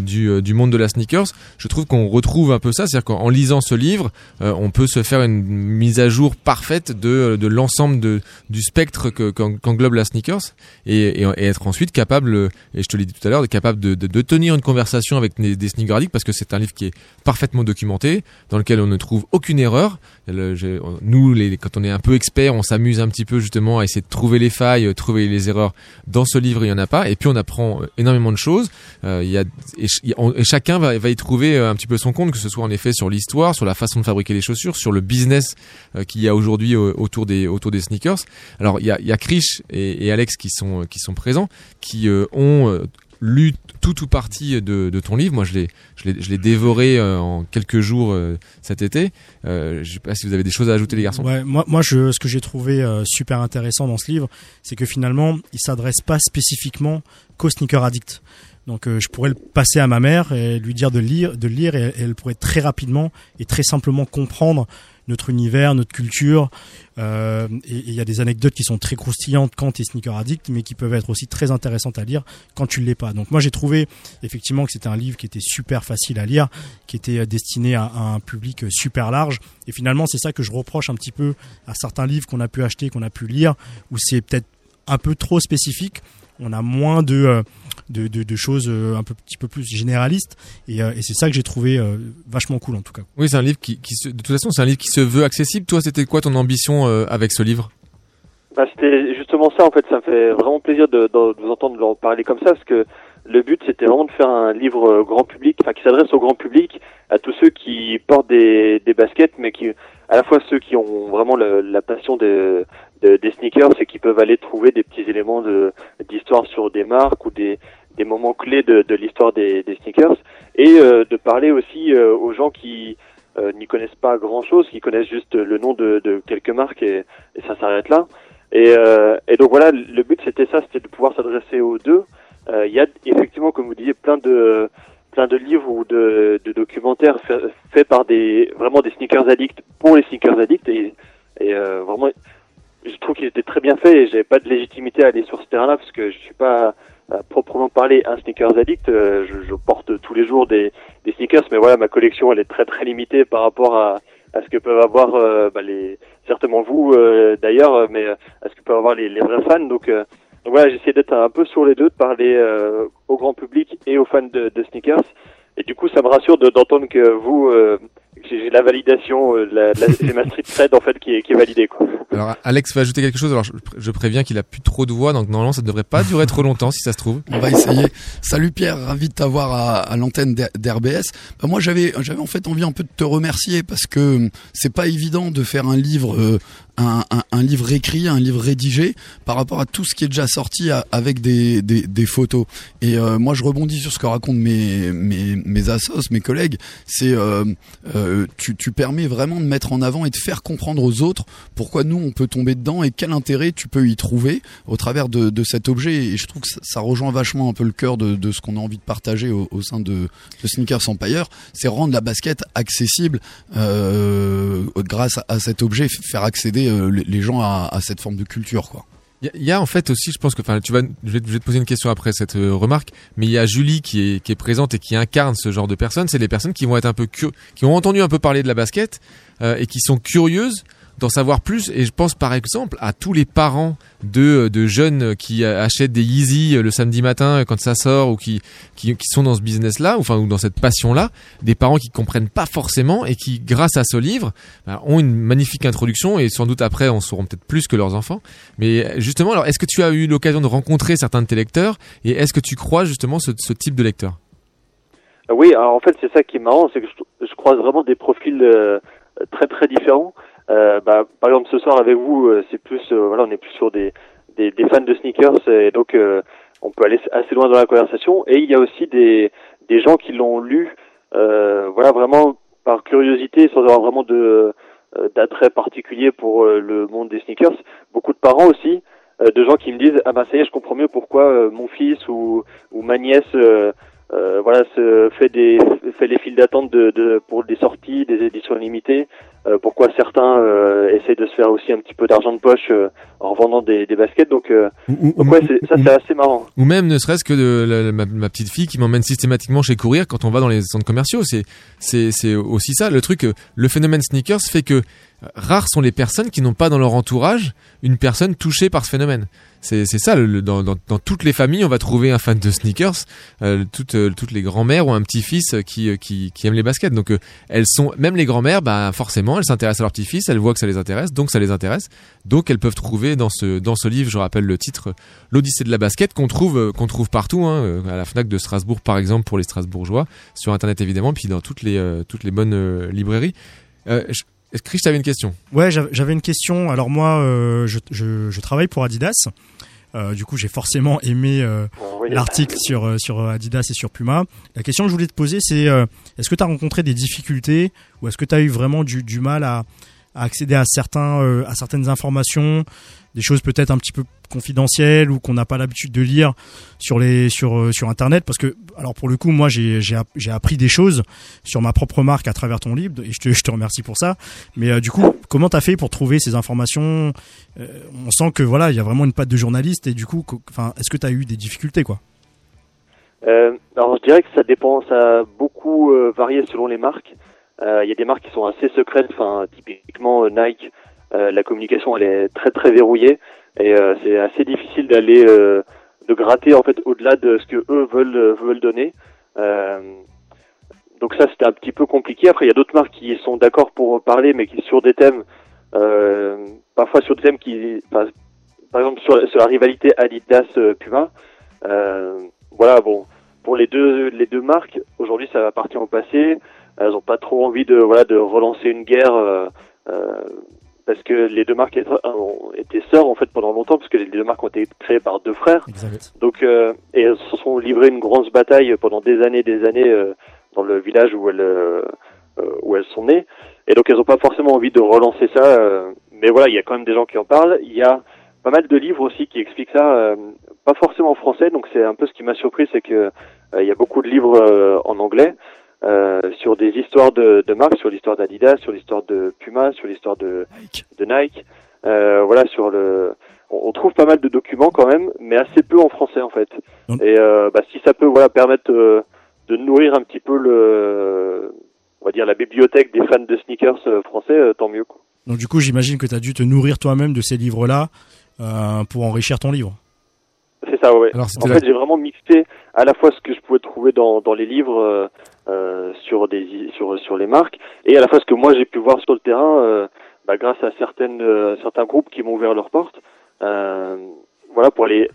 du, du monde de la sneakers. Je trouve qu'on retrouve un peu ça, c'est-à-dire qu'en en lisant ce livre, on peut se faire une mise à jour parfaite de, de l'ensemble de, du spectre que- qu'en- qu'englobe la sneakers et, et, et être ensuite capable, et je te l'ai dit tout à l'heure, capable de, de, tenir une conversation avec des, des sneaker parce que c'est un livre qui est parfaitement documenté, dans lequel on ne trouve aucune erreur. J'ai- nous, quand on est un peu expert, on s'amuse un petit peu justement à essayer de trouver les failles, euh, trouver les erreurs. Dans ce livre, il y en a pas, et puis on apprend euh, énormément de choses. Euh, il y a, et, chacun va, va y trouver euh, un petit peu son compte, que ce soit en effet sur l'histoire, sur la façon de fabriquer les chaussures, sur le business euh, qu'il y a aujourd'hui euh, autour des autour des sneakers. Alors il y a, il y a Krish et, et Alex qui sont euh, qui sont présents, qui euh, ont euh, lu tout ou partie de, de ton livre. Moi, je l'ai, je l'ai, dévoré euh, en quelques jours euh, cet été. Euh, je sais pas si vous avez des choses à ajouter, les garçons. Ouais, moi, moi je, ce que j'ai trouvé euh, super intéressant dans ce livre, c'est que finalement, il s'adresse pas spécifiquement qu'aux sneaker addicts. Donc, je pourrais le passer à ma mère et lui dire de lire, de lire, et elle pourrait très rapidement et très simplement comprendre notre univers, notre culture. Euh, et il y a des anecdotes qui sont très croustillantes quand tu es sneaker addict, mais qui peuvent être aussi très intéressantes à lire quand tu ne l'es pas. Donc moi j'ai trouvé effectivement que c'était un livre qui était super facile à lire, qui était euh, destiné à, à un public euh, super large. Et finalement c'est ça que je reproche un petit peu à certains livres qu'on a pu acheter, qu'on a pu lire, où c'est peut-être un peu trop spécifique. On a moins de, euh, de, de, de choses euh, un peu, petit peu plus généralistes. Et, euh, et c'est ça que j'ai trouvé euh, vachement cool en tout cas. Oui, c'est un livre qui, qui se- de toute façon, c'est un livre qui se veut accessible. Toi, c'était quoi ton ambition euh, avec ce livre? Bah, c'était justement ça, en fait, ça me fait vraiment plaisir de, de- de vous entendre en parler comme ça, parce que le but, c'était vraiment de faire un livre grand public, enfin, qui s'adresse au grand public, à tous ceux qui portent des, des baskets, mais qui, à la fois ceux qui ont vraiment le- la passion de, de- des sneakers, et qui peuvent aller trouver des petits éléments de, d'histoire sur des marques ou des, des moments clés de, de l'histoire des, des sneakers, et euh, de parler aussi euh, aux gens qui euh, n'y connaissent pas grand-chose, qui connaissent juste le nom de, de quelques marques, et, et ça s'arrête là. Et, euh, et donc voilà, le but c'était ça, c'était de pouvoir s'adresser aux deux. Euh, Il y a effectivement, comme vous disiez, plein de plein de livres ou de, de documentaires faits faits par des vraiment des sneakers addicts pour les sneakers addicts et, et euh, vraiment je trouve qu'ils étaient très bien faits et j'avais pas de légitimité à aller sur ce terrain-là parce que je suis pas à proprement parler un sneakers addict. Euh, je, je porte tous les jours des, des sneakers, mais voilà, ma collection elle est très très limitée par rapport à, à ce que peuvent avoir euh, bah, les certainement vous euh, d'ailleurs, mais euh, à ce que peuvent avoir les, les vrais fans. Donc, euh, donc voilà, j'essaie d'être un peu sur les deux, de parler euh, au grand public et aux fans de, de sneakers. Et du coup, ça me rassure de- d'entendre que vous, euh, que j'ai la validation, euh, la, la, j'ai ma street cred en fait qui est, qui est validée. Quoi. Alors Alex va ajouter quelque chose. Alors je, je préviens qu'il a plus trop de voix, donc normalement ça ne devrait pas durer trop longtemps si ça se trouve. On va essayer. Salut Pierre, ravi de t'avoir à, à l'antenne d'R- d'RBS. Bah, moi, j'avais, j'avais en fait envie un peu de te remercier parce que hum, c'est pas évident de faire un livre, euh, un, un, livre écrit, un livre rédigé par rapport à tout ce qui est déjà sorti avec des, des, des photos. Et euh, moi, je rebondis sur ce que racontent mes, mes, mes assos, mes collègues. C'est, euh, euh, tu, tu permets vraiment de mettre en avant et de faire comprendre aux autres pourquoi nous on peut tomber dedans et quel intérêt tu peux y trouver au travers de, de cet objet. Et je trouve que ça, rejoint vachement un peu le cœur de, de ce qu'on a envie de partager au, au sein de, de Sneakers Empire, c'est rendre la basket accessible euh, grâce à, cet objet, faire accéder euh, les, gens à, cette forme de culture, quoi. Il y a- en fait aussi, je pense que, enfin, tu vas, je vais, te- poser une question après cette euh, remarque, mais il y a Julie qui est, présente et qui incarne ce genre de personnes. C'est les personnes qui vont être un peu qui ont entendu un peu parler de la basket euh, et qui sont curieuses d'en savoir plus. Et je pense par exemple à tous les parents de, de jeunes qui euh, achètent des Yeezy euh, le samedi matin euh, quand ça sort ou qui, qui, sont dans ce business-là, ou enfin ou dans cette passion-là, des parents qui comprennent pas forcément et qui, grâce à ce livre, bah, ont une magnifique introduction et sans doute après en sauront peut-être plus que leurs enfants. Mais justement, alors est-ce que tu as eu l'occasion de rencontrer certains de tes lecteurs et est-ce que tu crois justement ce, ce type de lecteur? Euh, Oui, alors en fait, c'est ça qui est marrant, c'est que je, croise vraiment des profils euh, très très différents. Euh, bah, par exemple, ce soir avec vous, euh, c'est plus, euh, voilà, on est plus sur des, des, des fans de sneakers et donc on peut aller assez loin dans la conversation. Et il y a aussi des, des gens qui l'ont lu, euh, voilà, vraiment par curiosité, sans avoir vraiment de d'attrait particulier pour le monde des sneakers. Beaucoup de parents aussi, euh, de gens qui me disent ah bah ça y est, je comprends mieux pourquoi euh, mon fils ou ou ma nièce euh, voilà, se fait des fait les files d'attente de, de pour des sorties, des éditions limitées. Euh, pourquoi certains euh, essayent de se faire aussi un petit peu d'argent de poche euh, en revendant des, des baskets. Donc, donc ouais, ça c'est assez marrant. Ou même ne serait-ce que de la- la- ma, ma petite fille qui m'emmène systématiquement chez Courir quand on va dans les centres commerciaux. C'est c'est c'est aussi ça le truc. Le phénomène sneakers fait que rares sont les personnes qui n'ont pas dans leur entourage une personne touchée par ce phénomène. C'est ça. dans, toutes les familles, on va trouver un fan de sneakers. Euh, toutes euh, toutes les grand-mères ont un petit-fils qui, euh, aime les baskets. Donc elles sont même les grand-mères, bah forcément, elles s'intéressent à leur petit-fils. Elles voient que ça les intéresse, donc ça les intéresse. Donc elles peuvent trouver dans ce dans ce livre, je rappelle le titre, l'Odyssée de la basket qu'on trouve trouve partout, hein, à la Fnac de Strasbourg par exemple pour les Strasbourgeois, sur internet évidemment, puis dans toutes les toutes les bonnes librairies. Est-ce que Chris, t'avais une question? Ouais, j'avais une question. Alors moi, euh, je, je, je travaille pour Adidas. Euh, du coup, j'ai forcément aimé euh, oui. l'article sur sur Adidas et sur Puma. La question que je voulais te poser, c'est euh, est-ce que tu as rencontré des difficultés ou est-ce que tu as eu vraiment du, du mal à, à accéder à certains euh, à certaines informations, des choses peut-être un petit peu confidentielles ou qu'on n'a pas l'habitude de lire sur les sur euh, sur internet. Parce que alors pour le coup moi j'ai j'ai app- j'ai appris des choses sur ma propre marque à travers ton livre et je te je te remercie pour ça. Mais euh, du coup comment t'as fait pour trouver ces informations? Euh, on sent que voilà il y a vraiment une patte de journaliste et du coup co- enfin est-ce que t'as eu des difficultés quoi? Euh, alors je dirais que ça dépend, ça a beaucoup euh, varié selon les marques. Euh, Il y a des marques qui sont assez secrètes, enfin typiquement euh, Nike, euh, la communication elle est très très verrouillée et c'est assez difficile d'aller de gratter en fait au-delà de ce que eux veulent veulent donner. Euh, donc ça c'était un petit peu compliqué. Après il y a d'autres marques qui sont d'accord pour parler mais qui sur des thèmes, euh, parfois sur des thèmes qui, par exemple sur, la rivalité Adidas Puma. Euh, voilà bon pour les deux les deux marques aujourd'hui ça appartient au passé elles ont pas trop envie de voilà de relancer une guerre euh, euh, parce que les deux marques ont été sœurs en fait pendant longtemps parce que les deux marques ont été créées par deux frères. Donc euh, et elles se sont livrées une grosse bataille pendant des années des années euh, dans le village où elles euh, où elles sont nées. Et donc elles ont pas forcément envie de relancer ça euh, mais voilà il y a quand même des gens qui en parlent. Il y a pas mal de livres aussi qui expliquent ça euh, pas forcément en français. Donc c'est un peu ce qui m'a surpris c'est que euh, il y a beaucoup de livres euh, en anglais euh, sur des histoires de, de marques, sur l'histoire d'Adidas, sur l'histoire de Puma, sur l'histoire de Nike. de Nike. Euh, voilà, sur le, on, on trouve pas mal de documents quand même, mais assez peu en français en fait. Et euh, bah, si ça peut voilà permettre de nourrir un petit peu le, on va dire la bibliothèque des fans de sneakers français, tant mieux. Quoi. donc du coup j'imagine que t'as dû te nourrir toi-même de ces livres là pour enrichir ton livre C'est ça, ouais. Alors, en fait, j'ai vraiment mixé à la fois ce que je pouvais trouver dans, dans les livres euh, euh, sur des i- sur sur les marques et à la fois ce que moi j'ai pu voir sur le terrain euh, bah, grâce à certaines euh, certains groupes qui m'ont ouvert leurs portes. Euh, voilà pour les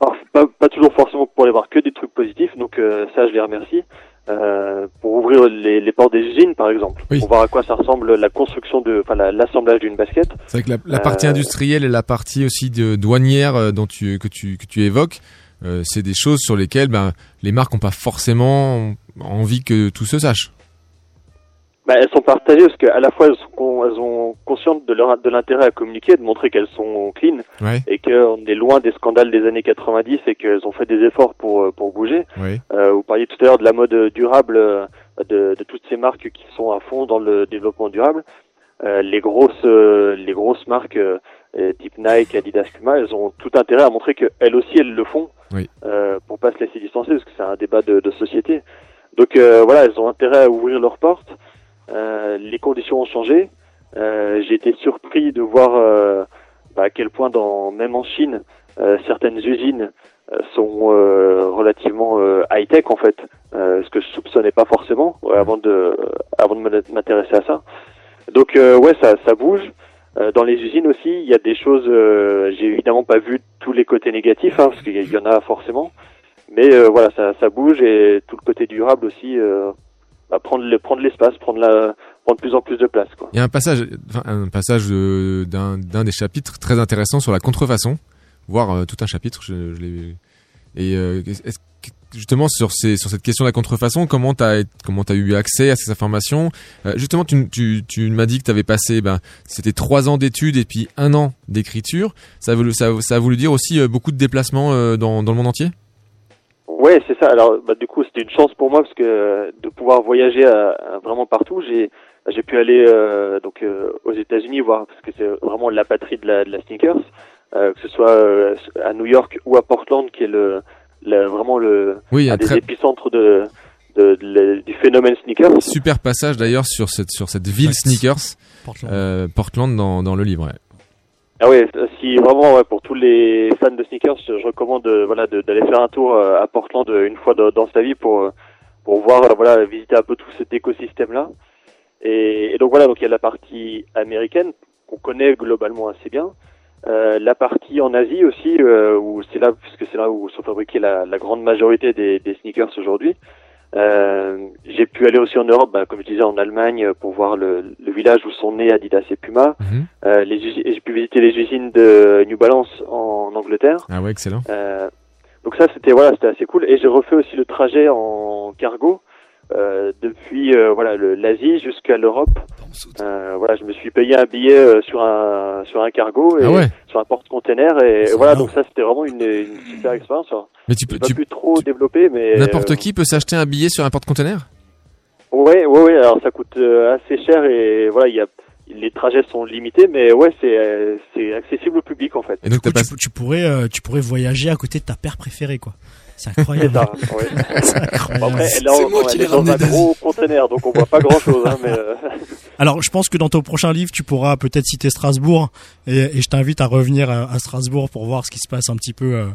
pas, pas, pas toujours forcément pour les voir que des trucs positifs. Donc euh, ça, je les remercie. Euh, pour ouvrir les, les portes des usines, par exemple, pour voir à quoi ça ressemble la construction de, enfin la- l'assemblage d'une basket. C'est vrai que la, la partie Euh, industrielle et la partie aussi de douanière euh, dont tu, que, tu, que tu évoques, euh, c'est des choses sur lesquelles ben, les marques n'ont pas forcément envie que tout se sache. Bah, elles sont partagées parce qu'à la fois elles sont, elles conscientes de leur de l'intérêt à communiquer, de montrer qu'elles sont clean Ouais. et qu'on est loin des scandales des années 90 et qu'elles ont fait des efforts pour euh, pour bouger. Oui. Euh, vous parliez tout à l'heure de la mode durable, euh, de, de toutes ces marques qui sont à fond dans le développement durable. Euh, les grosses euh, les grosses marques euh, type Nike, Adidas, Puma, elles ont tout intérêt à montrer qu'elles aussi elles le font Oui. euh, pour pas se laisser distancer parce que c'est un débat de, de société. Donc euh, voilà, elles ont intérêt à ouvrir leurs portes. Euh, les conditions ont changé. Euh, J'ai été surpris de voir euh, bah, à quel point, dans, même en Chine, euh, certaines usines euh, sont euh, relativement high tech en fait, euh, ce que je soupçonnais pas forcément ouais, avant de avant de m'intéresser à ça. Donc euh, ouais, ça ça bouge. Euh, dans les usines aussi, il y a des choses. euh, J'ai évidemment pas vu tous les côtés négatifs, hein, parce qu'il y, en a forcément. Mais euh, voilà, ça, ça bouge et tout le côté durable aussi. Bah, prendre le, prendre l'espace, prendre la, prendre plus en plus de place. Quoi. Il y a un passage, un passage d'un d'un des chapitres très intéressant sur la contrefaçon, voire euh, tout un chapitre. Je, je l'ai- et euh, justement sur ces sur cette question de la contrefaçon, comment t'as comment t'as eu accès à ces informations? Euh, Justement, tu, tu, tu m'as dit que t'avais passé, ben, c'était trois ans d'études et puis un an d'écriture. Ça a voulu ça, ça a voulu dire aussi beaucoup de déplacements dans dans le monde entier? Ouais, c'est ça. Alors, bah, du coup, c'était une chance pour moi parce que euh, de pouvoir voyager à, à vraiment partout. J'ai j'ai pu aller euh, donc euh, aux États-Unis voir parce que c'est vraiment la patrie de la, de la sneakers, euh, que ce soit euh, à New York ou à Portland, qui est le, le- vraiment le Oui, un des très- épicentres de, de, du phénomène sneakers. Super passage d'ailleurs sur cette sur cette ville sneakers, Portland, euh, Portland dans dans le livre. ouais. Ah ouais, si vraiment ouais, pour tous les fans de sneakers, je, recommande euh, voilà d'aller faire un tour euh, à Portland euh, une fois dans, sa vie pour euh, pour voir euh, voilà visiter un peu tout cet écosystème là. Et, donc voilà, donc il y a la partie américaine qu'on connaît globalement assez bien. Euh, la partie en Asie aussi, euh, où c'est là, puisque c'est là où sont fabriquées la, la grande majorité des, des sneakers aujourd'hui. Euh, j'ai pu aller aussi en Europe, bah, comme je disais, en Allemagne, pour voir le, le village où sont nés Adidas et Puma. Euh, les usi- et j'ai pu visiter les usines de New Balance en Angleterre. Ah ouais, excellent. Euh, donc ça, c'était voilà, c'était assez cool. Et j'ai refait aussi le trajet en cargo euh, depuis euh, voilà l'Asie jusqu'à l'Europe. Euh, voilà, je me suis payé un billet euh, sur un sur un cargo et Ah ouais. sur un porte-container et voilà. Donc ça, c'était vraiment une, une super expérience. hein. Mais tu peux- pas tu- pu trop développer, mais N'importe euh, qui peut s'acheter un billet sur un porte-container? Ouais, ouais, ouais. Alors ça coûte euh, assez cher et voilà, il y a les trajets sont limités, mais ouais, c'est euh, c'est accessible au public en fait. Et donc Du coup, tu, tu pourrais, euh, tu pourrais voyager à côté de ta paire préférée, quoi. C'est incroyable. C'est ça, ouais. C'est incroyable. Bon, après, là, on, on est dans un gros conteneur, donc on voit pas grand chose. Hein, mais, euh, Alors, je pense que dans ton prochain livre, tu pourras peut-être citer Strasbourg, et, et je t'invite à revenir à, à Strasbourg pour voir ce qui se passe un petit peu euh,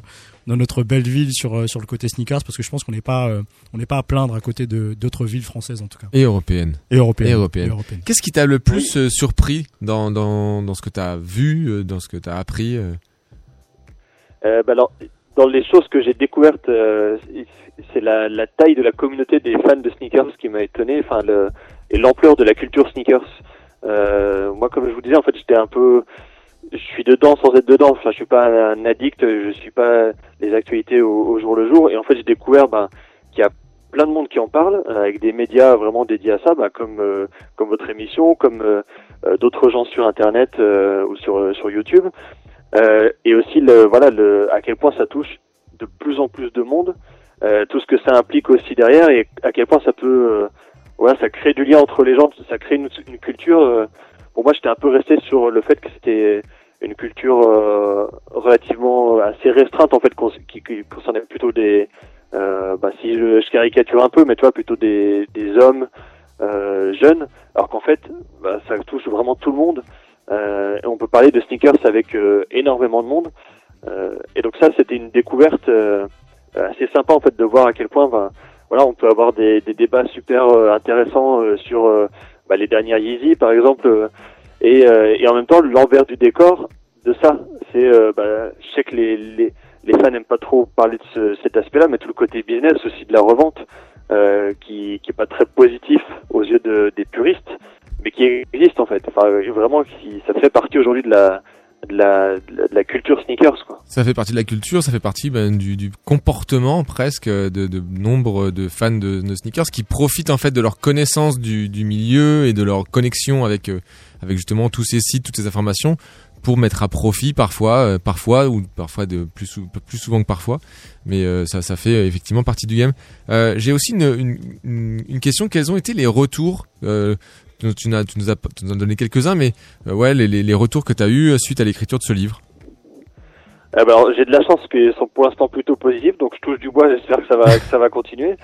dans notre belle ville sur euh, sur le côté sneakers, parce que je pense qu'on n'est pas euh, on n'est pas à plaindre à côté de d'autres villes françaises en tout cas. Et européenne. Et européenne. Et européenne. Et européenne. Qu'est-ce qui t'a le plus surpris dans, dans, dans ce que t'as vu, dans ce que t'as appris euh, bah alors, dans les choses que j'ai découvertes, euh, c'est la, la taille de la communauté des fans de sneakers qui m'a étonné, enfin le, et l'ampleur de la culture sneakers. Euh, moi, comme je vous disais, en fait, j'étais un peu, je suis dedans sans être dedans. Enfin, je suis pas un addict, je suis pas les actualités au, au jour le jour. Et en fait, j'ai découvert ben, qu'il y a plein de monde qui en parle, euh, avec des médias vraiment dédiés à ça, ben, comme euh, comme votre émission, comme euh, euh, d'autres gens sur Internet euh, ou sur euh, sur YouTube. Euh, et aussi le voilà le à quel point ça touche de plus en plus de monde, euh, tout ce que ça implique aussi derrière et à quel point ça peut euh, voilà ça crée du lien entre les gens, ça crée une, une culture. euh, pour moi, j'étais un peu resté sur le fait que c'était une culture euh, relativement assez restreinte en fait qui, qui concernait plutôt des euh, bah, si je, je caricature un peu mais tu vois plutôt des, des hommes jeunes alors qu'en fait bah, ça touche vraiment tout le monde on peut parler de sneakers avec euh, énormément de monde Euh, et donc ça, c'était une découverte euh, assez sympa en fait de voir à quel point, ben, voilà, on peut avoir des, des débats super euh, intéressants euh, sur euh, bah, les dernières Yeezy, par exemple, euh, et, euh, et en même temps l'envers du décor de ça. C'est, euh, bah, je sais que les, les les fans n'aiment pas trop parler de ce- cet aspect-là, mais tout le côté business aussi de la revente, euh, qui qui est pas très positif aux yeux de, des puristes, mais qui existe en fait. Enfin, vraiment, ça fait partie aujourd'hui de la de la, de la culture sneakers, quoi. Ça fait partie de la culture, ça fait partie ben, du, du comportement presque de, de nombre de fans de, de sneakers qui profitent en fait de leur connaissance du, du milieu et de leur connexion avec euh, avec justement tous ces sites, toutes ces informations pour mettre à profit parfois, euh, parfois ou parfois de plus plus souvent que parfois, mais euh, ça ça fait euh, effectivement partie du game. J'ai aussi une, une, une- question quels ont été les retours tu, tu, n'as- tu nous as tu nous as donné quelques-uns, mais euh, ouais les, les, les retours que tu as eu suite à l'écriture de ce livre. Bah alors, j'ai de la chance qu'ils sont pour l'instant plutôt positifs, donc je touche du bois, j'espère que ça va que ça va continuer.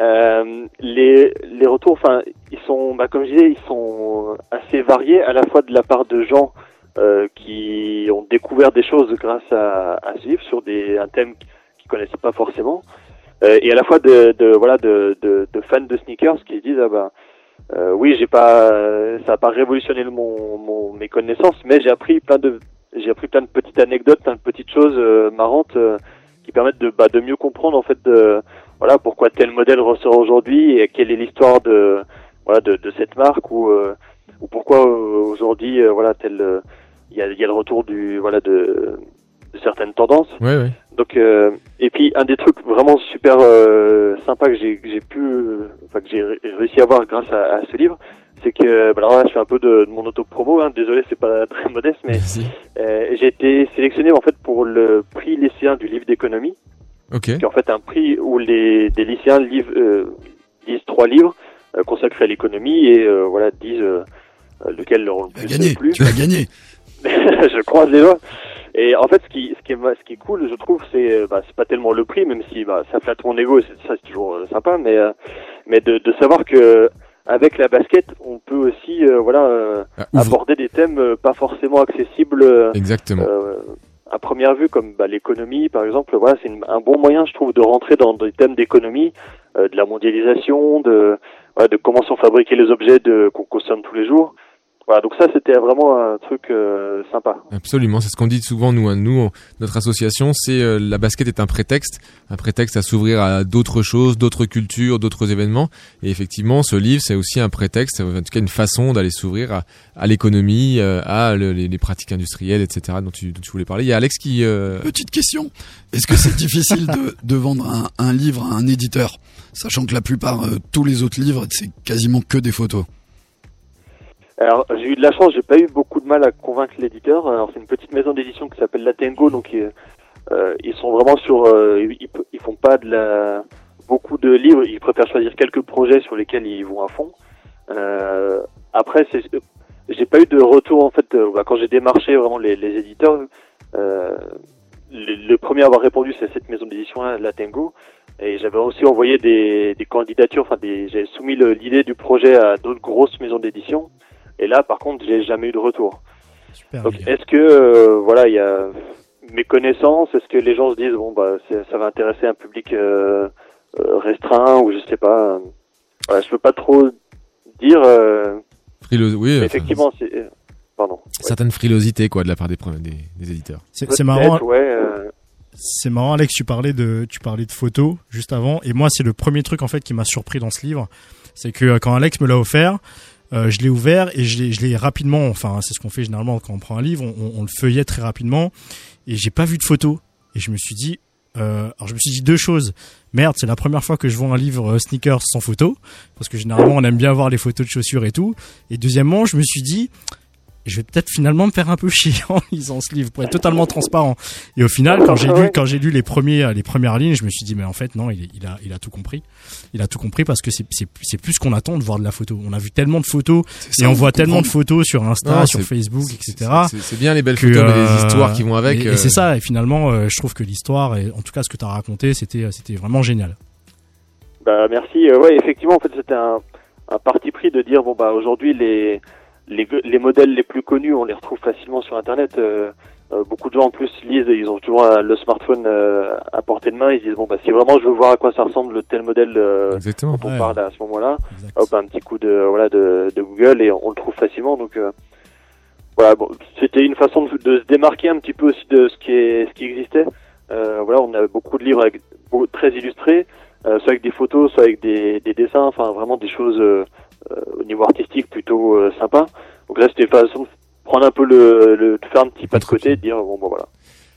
Euh, les les retours, enfin, ils sont, bah, comme je disais, ils sont assez variés, à la fois de la part de gens euh, qui ont découvert des choses grâce à, à ce livre sur des un thème qu'ils connaissaient pas forcément, euh, et à la fois de, de voilà de, de, de fans de sneakers qui se disent ah bah euh, oui j'ai pas ça a pas révolutionné mon, mon mes connaissances, mais j'ai appris plein de j'ai appris plein de petites anecdotes, plein de petites choses euh, marrantes euh, qui permettent de, bah, de mieux comprendre en fait de, voilà pourquoi tel modèle ressort aujourd'hui et quelle est l'histoire de voilà de, de cette marque ou euh, ou pourquoi euh, aujourd'hui euh, voilà tel il y a, y a le retour du voilà de, de certaines tendances. Ouais ouais. Donc euh, et puis un des trucs vraiment super euh, sympa que j'ai que j'ai pu euh, enfin que j'ai ré- réussi à voir grâce à, à ce livre, c'est que bah, alors là je fais un peu de, de mon auto-promo hein, désolé c'est pas très modeste mais euh, j'ai été sélectionné en fait pour le prix lycéen du livre d'économie Ok. qui est en fait un prix où les des lycéens livrent, euh, lisent trois livres euh, consacrés à l'économie et euh, voilà disent lequel leur le plus tu vas gagner. je croise les doigts. Et en fait, ce qui, ce qui est, ce qui est cool, je trouve, c'est, euh, bah, c'est pas tellement le prix, même si bah, ça flatte mon ego, ça c'est toujours euh, sympa, mais, euh, mais de, de savoir que avec la basket, on peut aussi, euh, voilà, euh, ouvre- aborder des thèmes euh, pas forcément accessibles. euh, Exactement. euh, à première vue, comme bah, l'économie, par exemple, voilà, c'est un bon moyen, je trouve, de rentrer dans des thèmes d'économie, euh, de la mondialisation, de, voilà, de comment sont fabriqués les objets qu'on consomme tous les jours. Voilà, donc ça, c'était vraiment un truc euh, sympa. Absolument, c'est ce qu'on dit souvent nous. hein. Nous, on- notre association, c'est euh, la basket est un prétexte, un prétexte à s'ouvrir à d'autres choses, d'autres cultures, d'autres événements. Et effectivement, ce livre, c'est aussi un prétexte, en tout cas une façon d'aller s'ouvrir à, à l'économie, euh, à le- les, les pratiques industrielles, etc. Dont tu, dont tu voulais parler. Il y a Alex qui. euh, Petite question. Est-ce que c'est difficile de, de vendre un, un livre à un éditeur, sachant que la plupart, euh, tous les autres livres, c'est quasiment que des photos Alors, j'ai eu de la chance, j'ai pas eu beaucoup de mal à convaincre l'éditeur. Alors, c'est une petite maison d'édition qui s'appelle Latengo, donc euh, ils sont vraiment sur, euh, ils, font pas de la beaucoup de livres, ils préfèrent choisir quelques projets sur lesquels ils vont à fond. Euh, après, c'est, j'ai pas eu de retour en fait euh, bah, quand j'ai démarché vraiment les, éditeurs. Euh, le, le premier à avoir répondu, c'est cette maison d'édition là, Latengo. Et j'avais aussi envoyé des, des candidatures, enfin des, j'avais soumis l'idée du projet à d'autres grosses maisons d'édition. Et là, par contre, j'ai jamais eu de retour. Donc, est-ce que euh, voilà, il y a mes connaissances, est-ce que les gens se disent bon bah c'est- ça va intéresser un public euh, euh, restreint ou je sais pas. Voilà, je peux pas trop dire. euh, frileux- oui, enfin, effectivement, c'est pardon. certaines frilosités quoi de la part des, pre- des, des éditeurs. C'est c'est marrant. Ouais. euh, C'est marrant, Alex, tu parlais de, tu parlais de photos juste avant, et moi, c'est le premier truc en fait qui m'a surpris dans ce livre, c'est que quand Alex me l'a offert, euh, je l'ai ouvert et je l'ai, rapidement, enfin, c'est ce qu'on fait généralement quand on prend un livre, on, on le feuillait très rapidement, et j'ai pas vu de photos, et je me suis dit, euh, alors je me suis dit deux choses. Merde, c'est la première fois que je vois un livre euh, sneakers sans photo, parce que généralement on aime bien voir les photos de chaussures et tout. Et deuxièmement, je me suis dit, je vais peut-être finalement me faire un peu chier en lisant ce livre pour être totalement transparent. Et au final, quand j'ai lu, quand j'ai lu les premiers, les premières lignes, je me suis dit, mais en fait, non, il, a, il a tout compris. Il a tout compris parce que c'est, c'est, c'est plus ce qu'on attend de voir de la photo. On a vu tellement de photos ça, et on on voit tellement de photos sur Insta, Non, sur c'est- Facebook, etc. c'est- c'est bien les belles que, photos, mais les euh, histoires qui vont avec, Et, et euh, c'est ça. Et finalement, euh, je trouve que l'histoire, et en tout cas ce que tu as raconté, c'était, c'était vraiment génial. Bah merci. Euh, ouais, effectivement, en fait, c'était un, un parti pris de dire bon bah aujourd'hui les, les les modèles les plus connus, on les retrouve facilement sur Internet. Euh, Euh, beaucoup de gens en plus lisent, ils ont toujours euh, le smartphone euh, à portée de main, ils disent bon bah si vraiment je veux voir à quoi ça ressemble le tel modèle euh, dont on Ouais. parle à ce moment-là, hop un petit coup de voilà de, de Google et on le trouve facilement donc euh, voilà bon c'était une façon de, de se démarquer un petit peu aussi de ce qui est ce qui existait. Euh, voilà on a beaucoup de livres avec, très illustrés, euh, soit avec des photos, soit avec des, des dessins, enfin vraiment des choses au niveau artistique plutôt euh, sympa. Donc là c'était façon de prendre un peu le, le de faire un petit pas de côté et de dire bon bon voilà.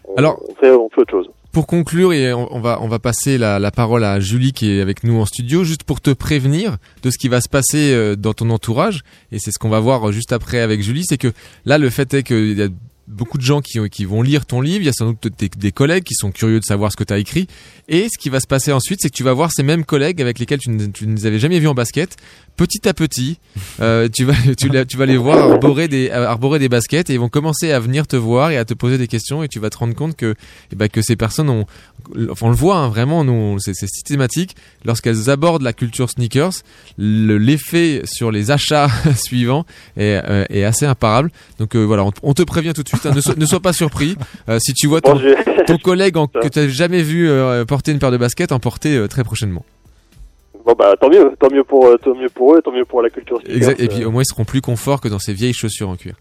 On, Alors- on fait on fait autre chose. Pour conclure, et on, on va on va passer la, la parole à Julie qui est avec nous en studio, juste pour te prévenir de ce qui va se passer euh, dans ton entourage. Et c'est ce qu'on va voir juste après avec Julie, c'est que là le fait est qu'il y a beaucoup de gens qui, qui vont lire ton livre, il y a sans doute des, des collègues qui sont curieux de savoir ce que tu as écrit. Et ce qui va se passer ensuite, c'est que tu vas voir ces mêmes collègues avec lesquels tu ne, tu ne les avais jamais vus en basket. Petit à petit, euh, tu, vas, tu, la- tu vas les voir arborer des, arborer des baskets et ils vont commencer à venir te voir et à te poser des questions et tu vas te rendre compte que, eh ben, que ces personnes ont, enfin on le voit hein, vraiment, nous, c'est c'est systématique, lorsqu'elles abordent la culture sneakers, le- l'effet sur les achats suivants est, euh, est assez imparable. Donc euh, voilà, on, on te prévient tout de suite, hein, ne, sois, ne sois pas surpris. Euh, si tu vois ton, Bon, je- ton collègue en- que tu n'as jamais vu euh, porter une paire de baskets, en porter euh, très prochainement. Bon bah tant mieux, tant mieux pour euh, tant mieux pour eux, tant mieux pour la culture. Exact. Et puis au moins ils seront plus confort que dans ces vieilles chaussures en cuir.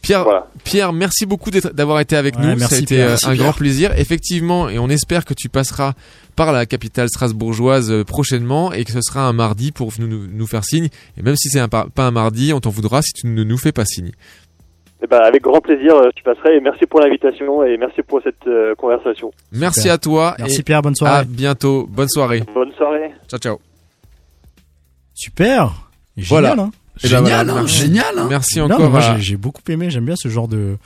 Pierre, Voilà. Pierre, merci beaucoup d'avoir été avec Ouais, nous. Ça a merci, été Pierre. Merci, un grand plaisir. Effectivement, et on espère que tu passeras par la capitale strasbourgeoise prochainement et que ce sera un mardi pour nous, nous, nous faire signe. Et même si c'est pas un mardi, on t'en voudra si tu ne nous fais pas signe. Eh ben, avec grand plaisir, euh, je passerai et merci pour l'invitation et merci pour cette euh, conversation. Merci Super. à toi. Merci et Pierre, bonne À soirée. bientôt. Bonne soirée. Bonne soirée. Ciao, ciao. Super. Et Voilà. Génial, hein. Et ben Génial, voilà, hein, merci. génial. hein. Merci Non, mais encore moi à- j'ai- j'ai beaucoup aimé, j'aime bien ce genre de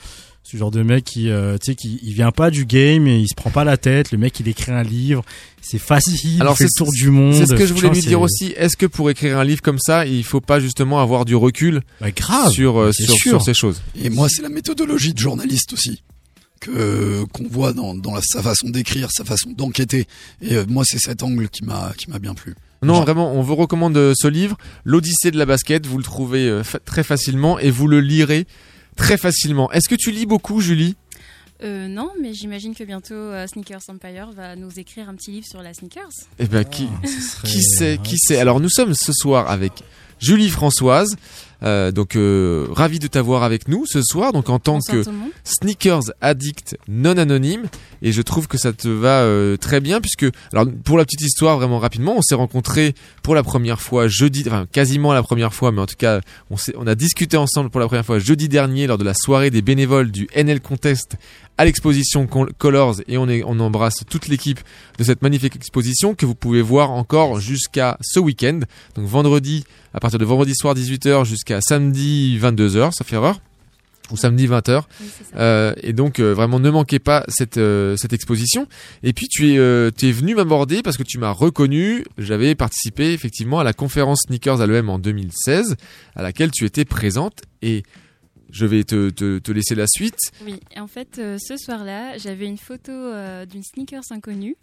ce genre de mec qui euh, tu sais qui il vient pas du game et il se prend pas la tête, le mec il écrit un livre, c'est facile, Alors c'est le tour du monde. C'est ce que je voulais lui dire aussi. Est-ce que pour écrire un livre comme ça, il faut pas justement avoir du recul Bah, grave. sur euh, sur, ces choses Et moi, c'est la méthodologie de journaliste aussi que qu'on voit dans, dans la- sa façon d'écrire, sa façon d'enquêter. Et euh, moi, c'est cet angle qui m'a qui m'a bien plu. Non, vraiment, on vous recommande ce livre, l'Odyssée de la basket. Vous le trouvez très facilement et vous le lirez très facilement. Est-ce que tu lis beaucoup, Julie? Euh, non, mais j'imagine que bientôt euh, Sneakers Empire va nous écrire un petit livre sur la sneakers. Eh ben, qui, Ah, serait- qui sait, qui sait? Alors, nous sommes ce soir avec Julie Françoise. Euh, donc, euh, ravi de t'avoir avec nous ce soir. Donc, en tant Bonsoir que sneakers addict non anonyme et je trouve que ça te va euh, très bien puisque alors pour la petite histoire vraiment rapidement on s'est rencontrés pour la première fois jeudi enfin quasiment la première fois mais en tout cas on a discuté ensemble pour la première fois jeudi dernier lors de la soirée des bénévoles du NL Contest à l'exposition Col- Colors et on est on embrasse toute l'équipe de cette magnifique exposition que vous pouvez voir encore jusqu'à ce week-end donc vendredi à partir de vendredi soir 18h jusqu'à samedi 22h ça fait erreur ou samedi 20h Oui, c'est ça. euh, et donc euh, vraiment ne manquez pas cette euh, cette exposition. Et puis tu es tu es venu m'aborder parce que tu m'as reconnu. J'avais participé effectivement à la conférence sneakers à l'EM en 2016 à laquelle tu étais présente et je vais te, te, te laisser la suite. Oui, en fait, ce soir-là, j'avais une photo d'une sneakers inconnue.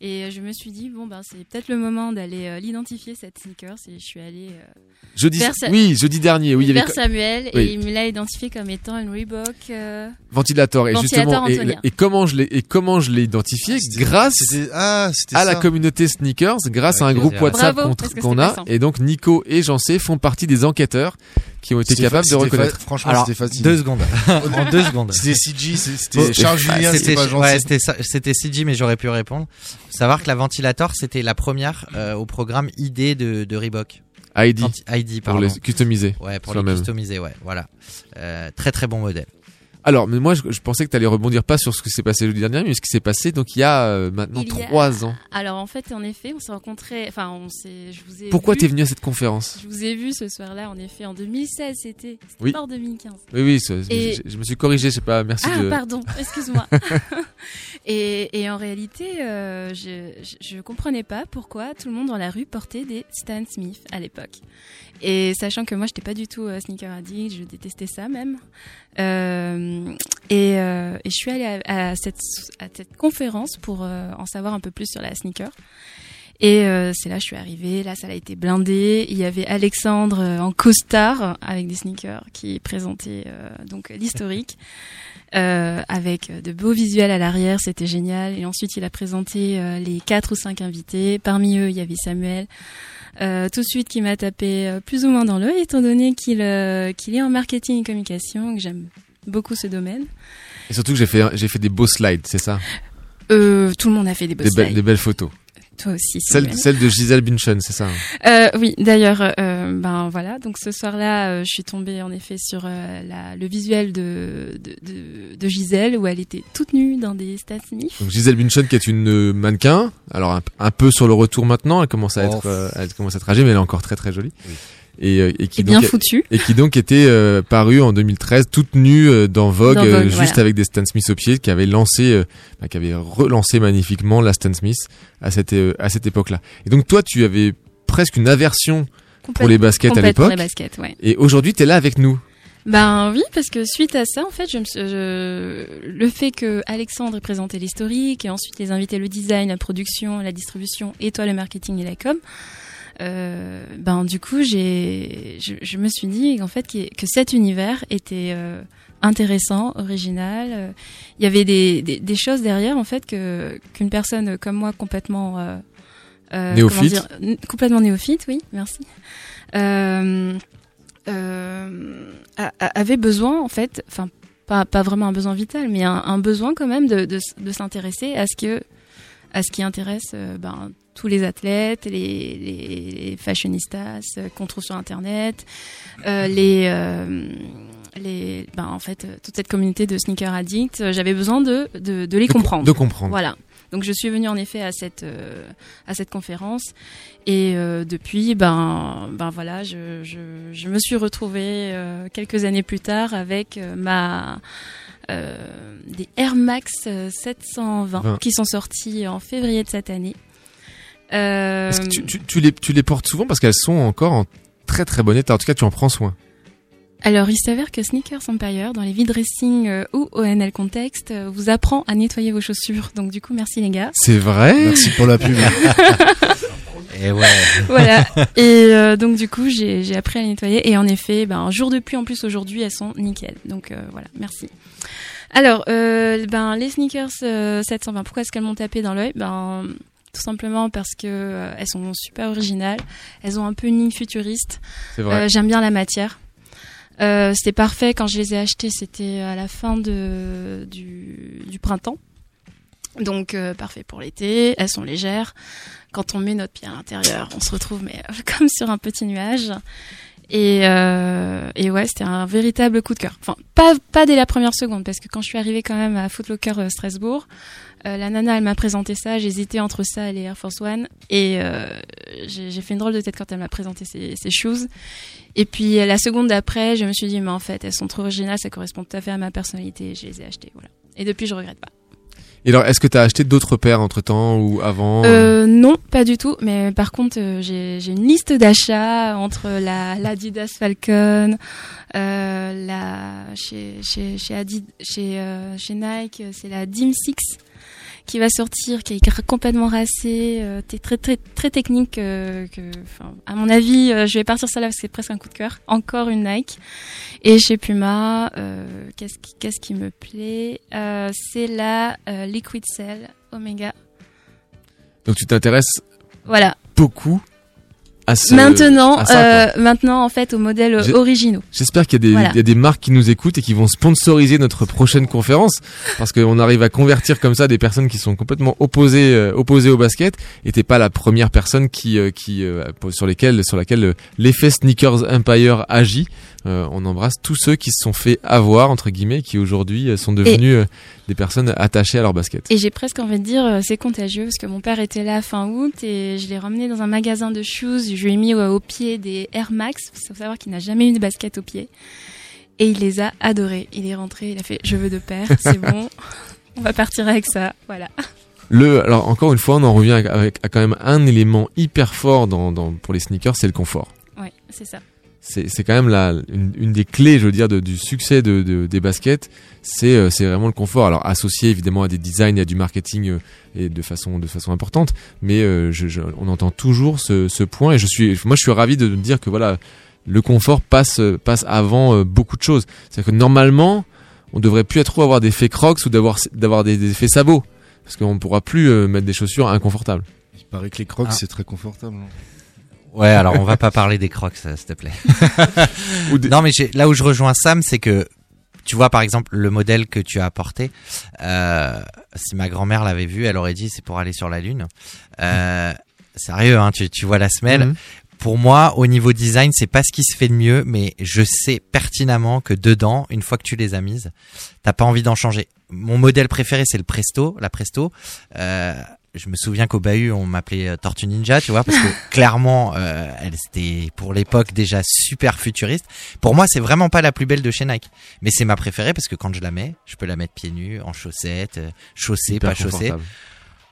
Et euh, je me suis dit, bon, ben, c'est peut-être le moment d'aller euh, l'identifier, cette sneakers. Et je suis allée euh, Jeudi Vers oui jeudi dernier oui il y vers avait Samuel Oui. et il me l'a identifié comme étant une Reebok. euh, ventilateur et Ventilator justement et, comment je l'ai et comment je l'ai identifié C'était- grâce c'était- ah, c'était à la communauté sneakers grâce à un groupe. WhatsApp qu'on- c'était a et donc Nico et Jancé font partie des enquêteurs qui ont été C'était capables de c'était reconnaître. fa- Franchement, Alors, c'était facile. deux secondes. en deux secondes. C'était CG, c'est- Oh, c'était Charles Julien, c'était pas gentil. c'était c'était CG, mais j'aurais pu répondre. Faut savoir que la Ventilator, c'était la première euh, au programme ID de, de Reebok. ID Anti- ID, pour pardon. les customiser. Ouais, pour les même. customiser, ouais, voilà. Euh, très très bon modèle. Alors, mais moi, je, je pensais que tu allais rebondir pas sur ce qui s'est passé le dernier, mais ce qui s'est passé donc il y a euh, maintenant Il y a- trois ans. Alors en fait, en effet, on s'est rencontrés. Enfin, on s'est. Je vous ai. Pourquoi t'es venu à cette conférence Je vous ai vu ce soir-là, en effet, en 2016, c'était. Oui. pas en 2015. Oui, oui, Et- je, je me suis corrigé, je sais pas, merci Ah, de. pardon, excuse-moi. et, et en réalité, euh, je, je, je comprenais pas pourquoi tout le monde dans la rue portait des Stan Smith à l'époque. Et sachant que moi, j'étais pas du tout euh, sneaker addict, je détestais ça même. Euh, et, euh, et je suis allée à, cette, à cette conférence pour euh, en savoir un peu plus sur la sneaker. Et euh, c'est là que je suis arrivée. Là, ça a été blindé. Il y avait Alexandre euh, en costard avec des sneakers qui présentait euh, donc l'historique. Euh, avec de beaux visuels à l'arrière, c'était génial. Et ensuite, il a présenté euh, les quatre ou cinq invités. Parmi eux, il y avait Samuel, euh, tout de suite qui m'a tapé euh, plus ou moins dans l'œil, étant donné qu'il euh, qu'il est en marketing et communication, que j'aime beaucoup ce domaine. Et surtout que j'ai fait, j'ai fait des beaux slides, c'est ça? Euh, tout le monde a fait des beaux des, slides. des belles photos. Toi aussi. Celle, de Gisèle Bündchen, c'est ça hein Euh, oui, d'ailleurs, euh, ben voilà. Donc ce soir-là, euh, je suis tombée en effet sur euh, la, le visuel de, de, de, de Gisèle où elle était toute nue dans des Smith. Donc Gisèle Bündchen qui est une mannequin, alors un, un peu sur le retour maintenant, elle commence à Oh. être, euh, elle commence à être âgée, mais elle est encore très très jolie. Et, euh, et qui Et bien donc. Et qui donc était euh, parue en 2013, toute nue euh, dans Vogue, Dans euh, juste voilà. avec des Stan Smith au pied, qui avait lancé, euh, bah, qui avait relancé magnifiquement la Stan Smith à cette euh, à cette époque-là. Et donc toi, tu avais presque une aversion pour les baskets à l'époque. les baskets, ouais. Et aujourd'hui, tu es là avec nous. Ben oui, parce que suite à ça, en fait, je me suis- je- le fait que Alexandre ait présenté l'historique et ensuite les invités le design, la production, la distribution et toi le marketing et la com, euh, ben du coup j'ai, je, je me suis dit en fait que, que cet univers était euh, intéressant, original. euh, Il y avait des, des, des choses derrière en fait que qu'une personne comme moi complètement euh, euh, Néophyte. dire, complètement néophyte, oui, merci. Euh, euh, a- a- avait besoin en fait, enfin pas, pas vraiment un besoin vital, mais un, un besoin quand même de, de, de s'intéresser à ce que à ce qui intéresse ben, tous les athlètes, les, les, les fashionistas euh, qu'on trouve sur internet, euh, les euh, les ben en fait toute cette communauté de sneaker addicts, j'avais besoin de, de de les De comprendre. de comprendre. Voilà. Donc je suis venue en effet à cette euh, à cette conférence et euh, depuis ben ben voilà je je, je me suis retrouvée euh, quelques années plus tard avec ma des Air Max euh, 720 Vingt. qui sont sortis en février de cette année. Euh, Est-ce que tu, tu, tu les, tu les portes souvent parce qu'elles sont encore en très très bon état. En tout cas, tu en prends soin. Alors, il s'avère que Sneakers Empire, dans les vides dressing euh, ou ONL Context, euh, vous apprend à nettoyer vos chaussures. Donc, du coup, merci les gars. C'est vrai? Merci pour la pub. Et ouais. voilà. Et euh, donc du coup, j'ai j'ai appris à les nettoyer. Et en effet, ben, un jour de pluie en plus aujourd'hui, elles sont nickel. Donc euh, voilà, merci. Alors, euh, ben les sneakers euh, 720, pourquoi est-ce qu'elles m'ont tapé dans l'œil? Ben tout simplement parce que euh, elles sont super originales. Elles ont un peu une ligne futuriste. C'est vrai. Euh, J'aime bien la matière. Euh, c'était parfait quand je les ai achetées. C'était à la fin de, du, du printemps. Donc parfait pour l'été. Elles sont légères. Quand on met notre pied à l'intérieur, on se retrouve mais comme sur un petit nuage. Et, euh, et ouais, c'était un véritable coup de cœur. Enfin, pas, pas dès la première seconde, parce que quand je suis arrivée quand même à Footlocker euh, Strasbourg, euh, la nana, elle m'a présenté ça, j'hésitais entre ça et les Air Force One, et euh, j'ai fait une drôle de tête quand elle m'a présenté ces, ces shoes. Et puis euh, la seconde d'après, je me suis dit, mais en fait, elles sont trop originales, ça correspond tout à fait à ma personnalité, et je les ai achetées, voilà. Et depuis, je regrette pas. Et alors, est-ce que tu as acheté d'autres paires entre temps ou avant Euh, non, pas du tout. Mais par contre, euh, j'ai une liste d'achats entre la l'Adidas Falcon, euh, la chez chez chez Adid, chez euh, chez Nike, euh, c'est la Dim 6 qui va sortir, qui est complètement racée, euh, très très très technique. euh, que, à mon avis, euh, je vais partir ça là parce que c'est presque un coup de cœur. Encore une Nike. Et chez Puma, euh, qu'est-ce qui qu'est-ce qui me plaît? Euh, C'est la Liquid Cell Omega Donc tu t'intéresses voilà. beaucoup à ce. maintenant, à ça, quoi. euh, maintenant en fait aux modèles originaux. J'espère qu'il y, a des- Voilà. il y a des marques qui nous écoutent et qui vont sponsoriser notre prochaine conférence parce qu'on arrive à convertir comme ça des personnes qui sont complètement opposées, euh, opposées au basket et t'es pas la première personne qui, euh, qui, sur lesquelles, sur laquelle l'effet Sneakers Empire agit. On embrasse tous ceux qui se sont fait avoir, entre guillemets, qui aujourd'hui sont devenus des personnes attachées à leur basket. Et j'ai presque envie de dire c'est contagieux parce que mon père était là fin août et je l'ai ramené dans un magasin de shoes. Je lui ai mis au, au pied des Air Max. Il faut savoir qu'il n'a jamais eu de basket au pied. Et il les a adorés. Il est rentré, il a fait je veux deux paires, c'est bon. On va partir avec ça. Voilà. Le, alors encore une fois, on en revient avec, avec- à quand même un élément hyper fort dans, dans, pour les sneakers, c'est le confort. Ouais, c'est ça. c'est c'est quand même la une, une des clés, je veux dire, de- du succès de, de- des baskets. C'est euh, c'est vraiment le confort. Alors associé évidemment à des designs et à du marketing euh, et de façon de façon importante, mais euh, je, je- on entend toujours ce, ce point et je suis moi je suis ravi de me dire que voilà le confort passe passe avant euh, beaucoup de choses. C'est-à-dire que normalement on devrait plus trop avoir des effets crocs ou d'avoir d'avoir des, des effets sabots parce qu'on ne pourra plus euh, mettre des chaussures inconfortables. Il paraît que les crocs Ah. c'est très confortable. hein. Ouais, alors on va pas parler des crocs, s'il te plaît. Des- Non, mais j'ai- là où je rejoins Sam, c'est que tu vois par exemple le modèle que tu as apporté. Euh, si ma grand-mère l'avait vu, elle aurait dit c'est pour aller sur la lune. Euh, sérieux, hein, tu, tu vois la semelle. Mhm. Pour moi, au niveau design, c'est pas ce qui se fait de mieux, mais je sais pertinemment que dedans, une fois que tu les as mises, t'as pas envie d'en changer. Mon modèle préféré, c'est le Presto, la Presto. Euh, je me souviens qu'au bahut, on m'appelait euh, Tortue Ninja, tu vois, parce que clairement, euh, elle c'était pour l'époque déjà super futuriste. Pour moi, c'est vraiment pas la plus belle de chez Nike, mais c'est ma préférée parce que quand je la mets, je peux la mettre pieds nus, en chaussettes, euh, chaussée, Hyper pas chaussée.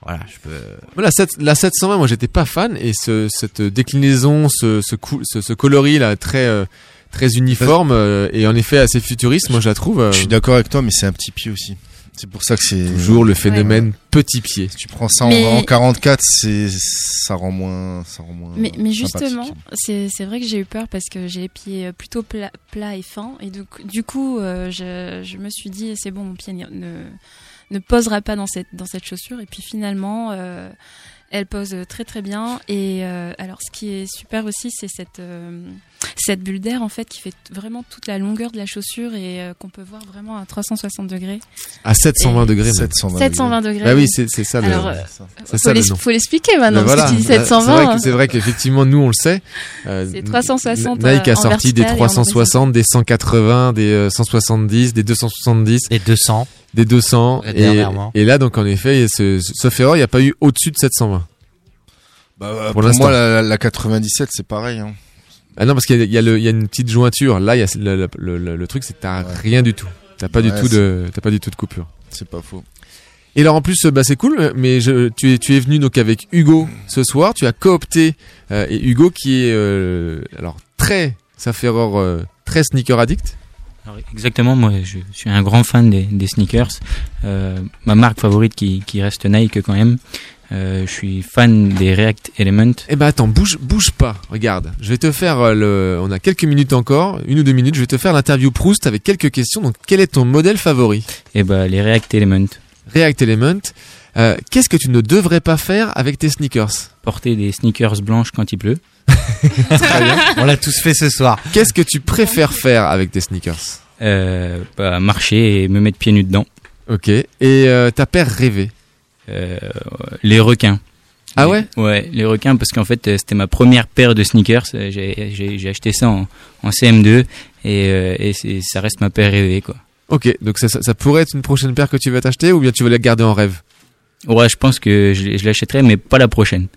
Voilà, je peux. La, 7, la 720, moi j'étais pas fan et ce, cette déclinaison, ce, ce, cou- ce, ce coloris là très euh, très uniforme euh, et en effet assez futuriste, moi je la trouve euh, Je suis d'accord avec toi, mais c'est un petit pied aussi. C'est pour ça que c'est toujours le phénomène petit pied. Si tu prends ça en- Mais- en, 44, c'est ça rend moins, ça rend moins. Mais, justement, c'est c'est vrai que j'ai eu peur parce que j'ai les pieds plutôt plats et fins. Et donc, du coup, euh, je, je me suis dit, c'est bon, mon pied ne, ne posera pas dans cette, dans cette chaussure. Et puis finalement, euh, elle pose très très bien. Et euh, alors, ce qui est super aussi, c'est cette, euh, cette bulle d'air en fait qui fait vraiment toute la longueur de la chaussure et euh, qu'on peut voir vraiment à 360 degrés. À 720 Et- degrés. même. 720 720 degrés. Bah oui, c'est c'est ça le. Alors, euh, c'est faut ça le l'ex- nom. faut l'expliquer maintenant, Bah parce que tu dis Bah, 720, C'est vrai, que- c'est vrai qu'effectivement nous on le sait. Euh, C'est 360 Nike en a sorti des vertical et en 360, des 180, des euh, 170, des 270, des 200, des 200. Ouais, Et, dernièrement. et là donc en effet, ce, ce- sauf erreur, il n'y a pas eu au-dessus de 720. Bah, Pour moi, la, la 97, c'est pareil. Hein. Ah non, parce qu'il y y, a y une petite jointure. Là, il y a le, le, le- le- le truc, c'est que t'as rien du tout. T'as pas du Ouais, tout de, t'as pas du tout de coupure. C'est pas faux. Et alors en plus, bah c'est cool. Mais je, tu es, tu es venu donc avec Hugo ce soir. Tu as coopté euh, et Hugo qui est euh, alors très, ça fait erreur, euh, très sneaker addict. Alors, exactement, moi je suis un grand fan des, des sneakers. Euh, ma marque favorite qui, qui reste Nike quand même. Euh, je suis fan des React Element. Eh ben attends, bouge, bouge pas. Regarde, je vais te faire euh, le. On a quelques minutes encore, une ou deux minutes. Je vais te faire l'interview Proust avec quelques questions. Donc, quel est ton modèle favori? Et bah les React Element. React Element. Euh, Qu'est-ce que tu ne devrais pas faire avec tes sneakers? Porter des sneakers blanches quand il pleut. Très bien. On l'a tous fait ce soir. Qu'est-ce que tu préfères faire avec tes sneakers Euh, bah, marcher et me mettre pieds nus dedans. Ok. Et euh, ta paire rêvée Euh, les requins. Ah ouais? Ouais, les requins parce qu'en fait euh, c'était ma première paire de sneakers. Euh, J'ai acheté ça en, en CM2 et, euh, ça reste ma paire rêvée quoi. Ok, donc ça, ça, ça pourrait être une prochaine paire que tu vas t'acheter ou bien tu vas la garder en rêve? Ouais, je pense que je, je l'achèterai mais pas la prochaine.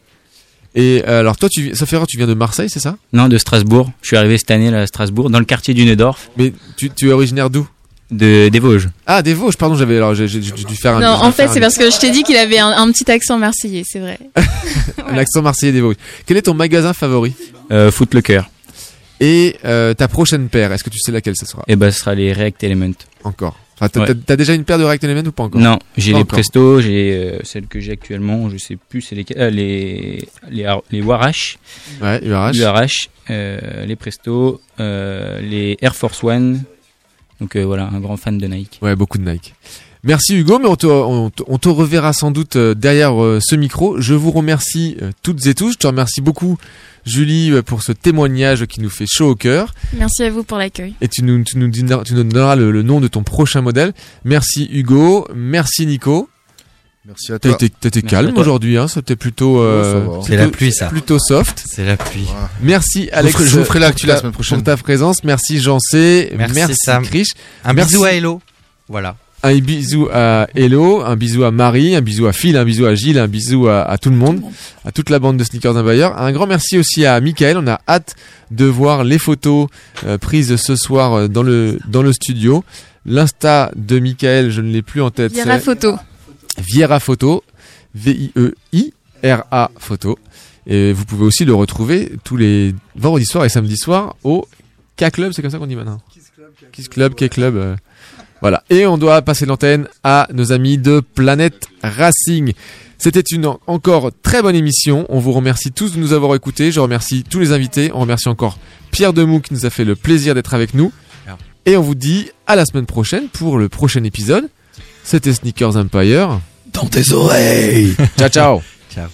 Et euh, alors toi, tu, vi- sauf erreur, tu viens de Marseille, c'est ça? Non, de Strasbourg. Je suis arrivé cette année là, à Strasbourg, dans le quartier du Neudorf. Mais tu, tu es originaire d'où? De des Vosges. Ah, des Vosges, pardon, j'avais alors j'ai j'ai dû dû faire un. Non, en fait, c'est un- parce que je t'ai dit qu'il avait un, un petit accent marseillais, c'est vrai. un accent marseillais des Vosges. Quel est ton magasin favori? Euh, Footlocker. Et euh, ta prochaine paire, est-ce que tu sais laquelle ce sera? Et bah ce sera les React Element. Encore. Enfin, t'as Ouais. t'as- t'as déjà une paire de React Element ou pas encore? Non, j'ai Pas les encore. Presto, j'ai euh, celles que j'ai actuellement, je sais plus c'est lesquelles, euh, les les les Warash. Ouais, URH. URH, euh, les Presto, euh, les Air Force One. Donc euh, voilà, un grand fan de Nike. Ouais, beaucoup de Nike. Merci Hugo, mais on te, on te, on te reverra sans doute euh, derrière euh, ce micro. Je vous remercie euh, toutes et tous. Je te remercie beaucoup Julie pour ce témoignage qui nous fait chaud au cœur. Merci à vous pour l'accueil. Et tu nous, tu nous, donneras, tu nous donneras le, le nom de ton prochain modèle. Merci Hugo, merci Nico. Merci à toi. Merci calme aujourd'hui, hein, c'était plutôt, euh, va. plutôt- C'est la pluie, ça. plutôt soft. C'est la pluie. Merci Alex. je vous ferai l'actu la ta- semaine prochaine. Pour ta présence, merci Jean C, Merci, merci, Sam. Krish. Un Merci. bisou à Hello. Voilà. Un bisou à Hello, un bisou à Marie, un bisou à Phil, un bisou à Gilles, un bisou à, à tout le monde, à toute la bande de sneakers d'un bailleur. Un grand merci aussi à Michael. On a hâte de voir les photos euh, prises ce soir euh, dans le dans le studio. L'insta de Michael, je ne l'ai plus en tête. Viera photo. Viera Photo, V-I-E-I-R-A Photo. Et vous pouvez aussi le retrouver tous les vendredis soirs et samedis soirs au K-Club, c'est comme ça qu'on dit maintenant Kiss Club, K-Club. euh, voilà. Et on doit passer l'antenne à nos amis de Planète Racing. C'était une en- encore très bonne émission. On vous remercie tous de nous avoir écoutés. Je remercie tous les invités. On remercie encore Pierre Demou qui nous a fait le plaisir d'être avec nous. Et on vous dit à la semaine prochaine pour le prochain épisode. C'était Sneakers Empire. Dans tes oreilles Ciao ciao. Ciao.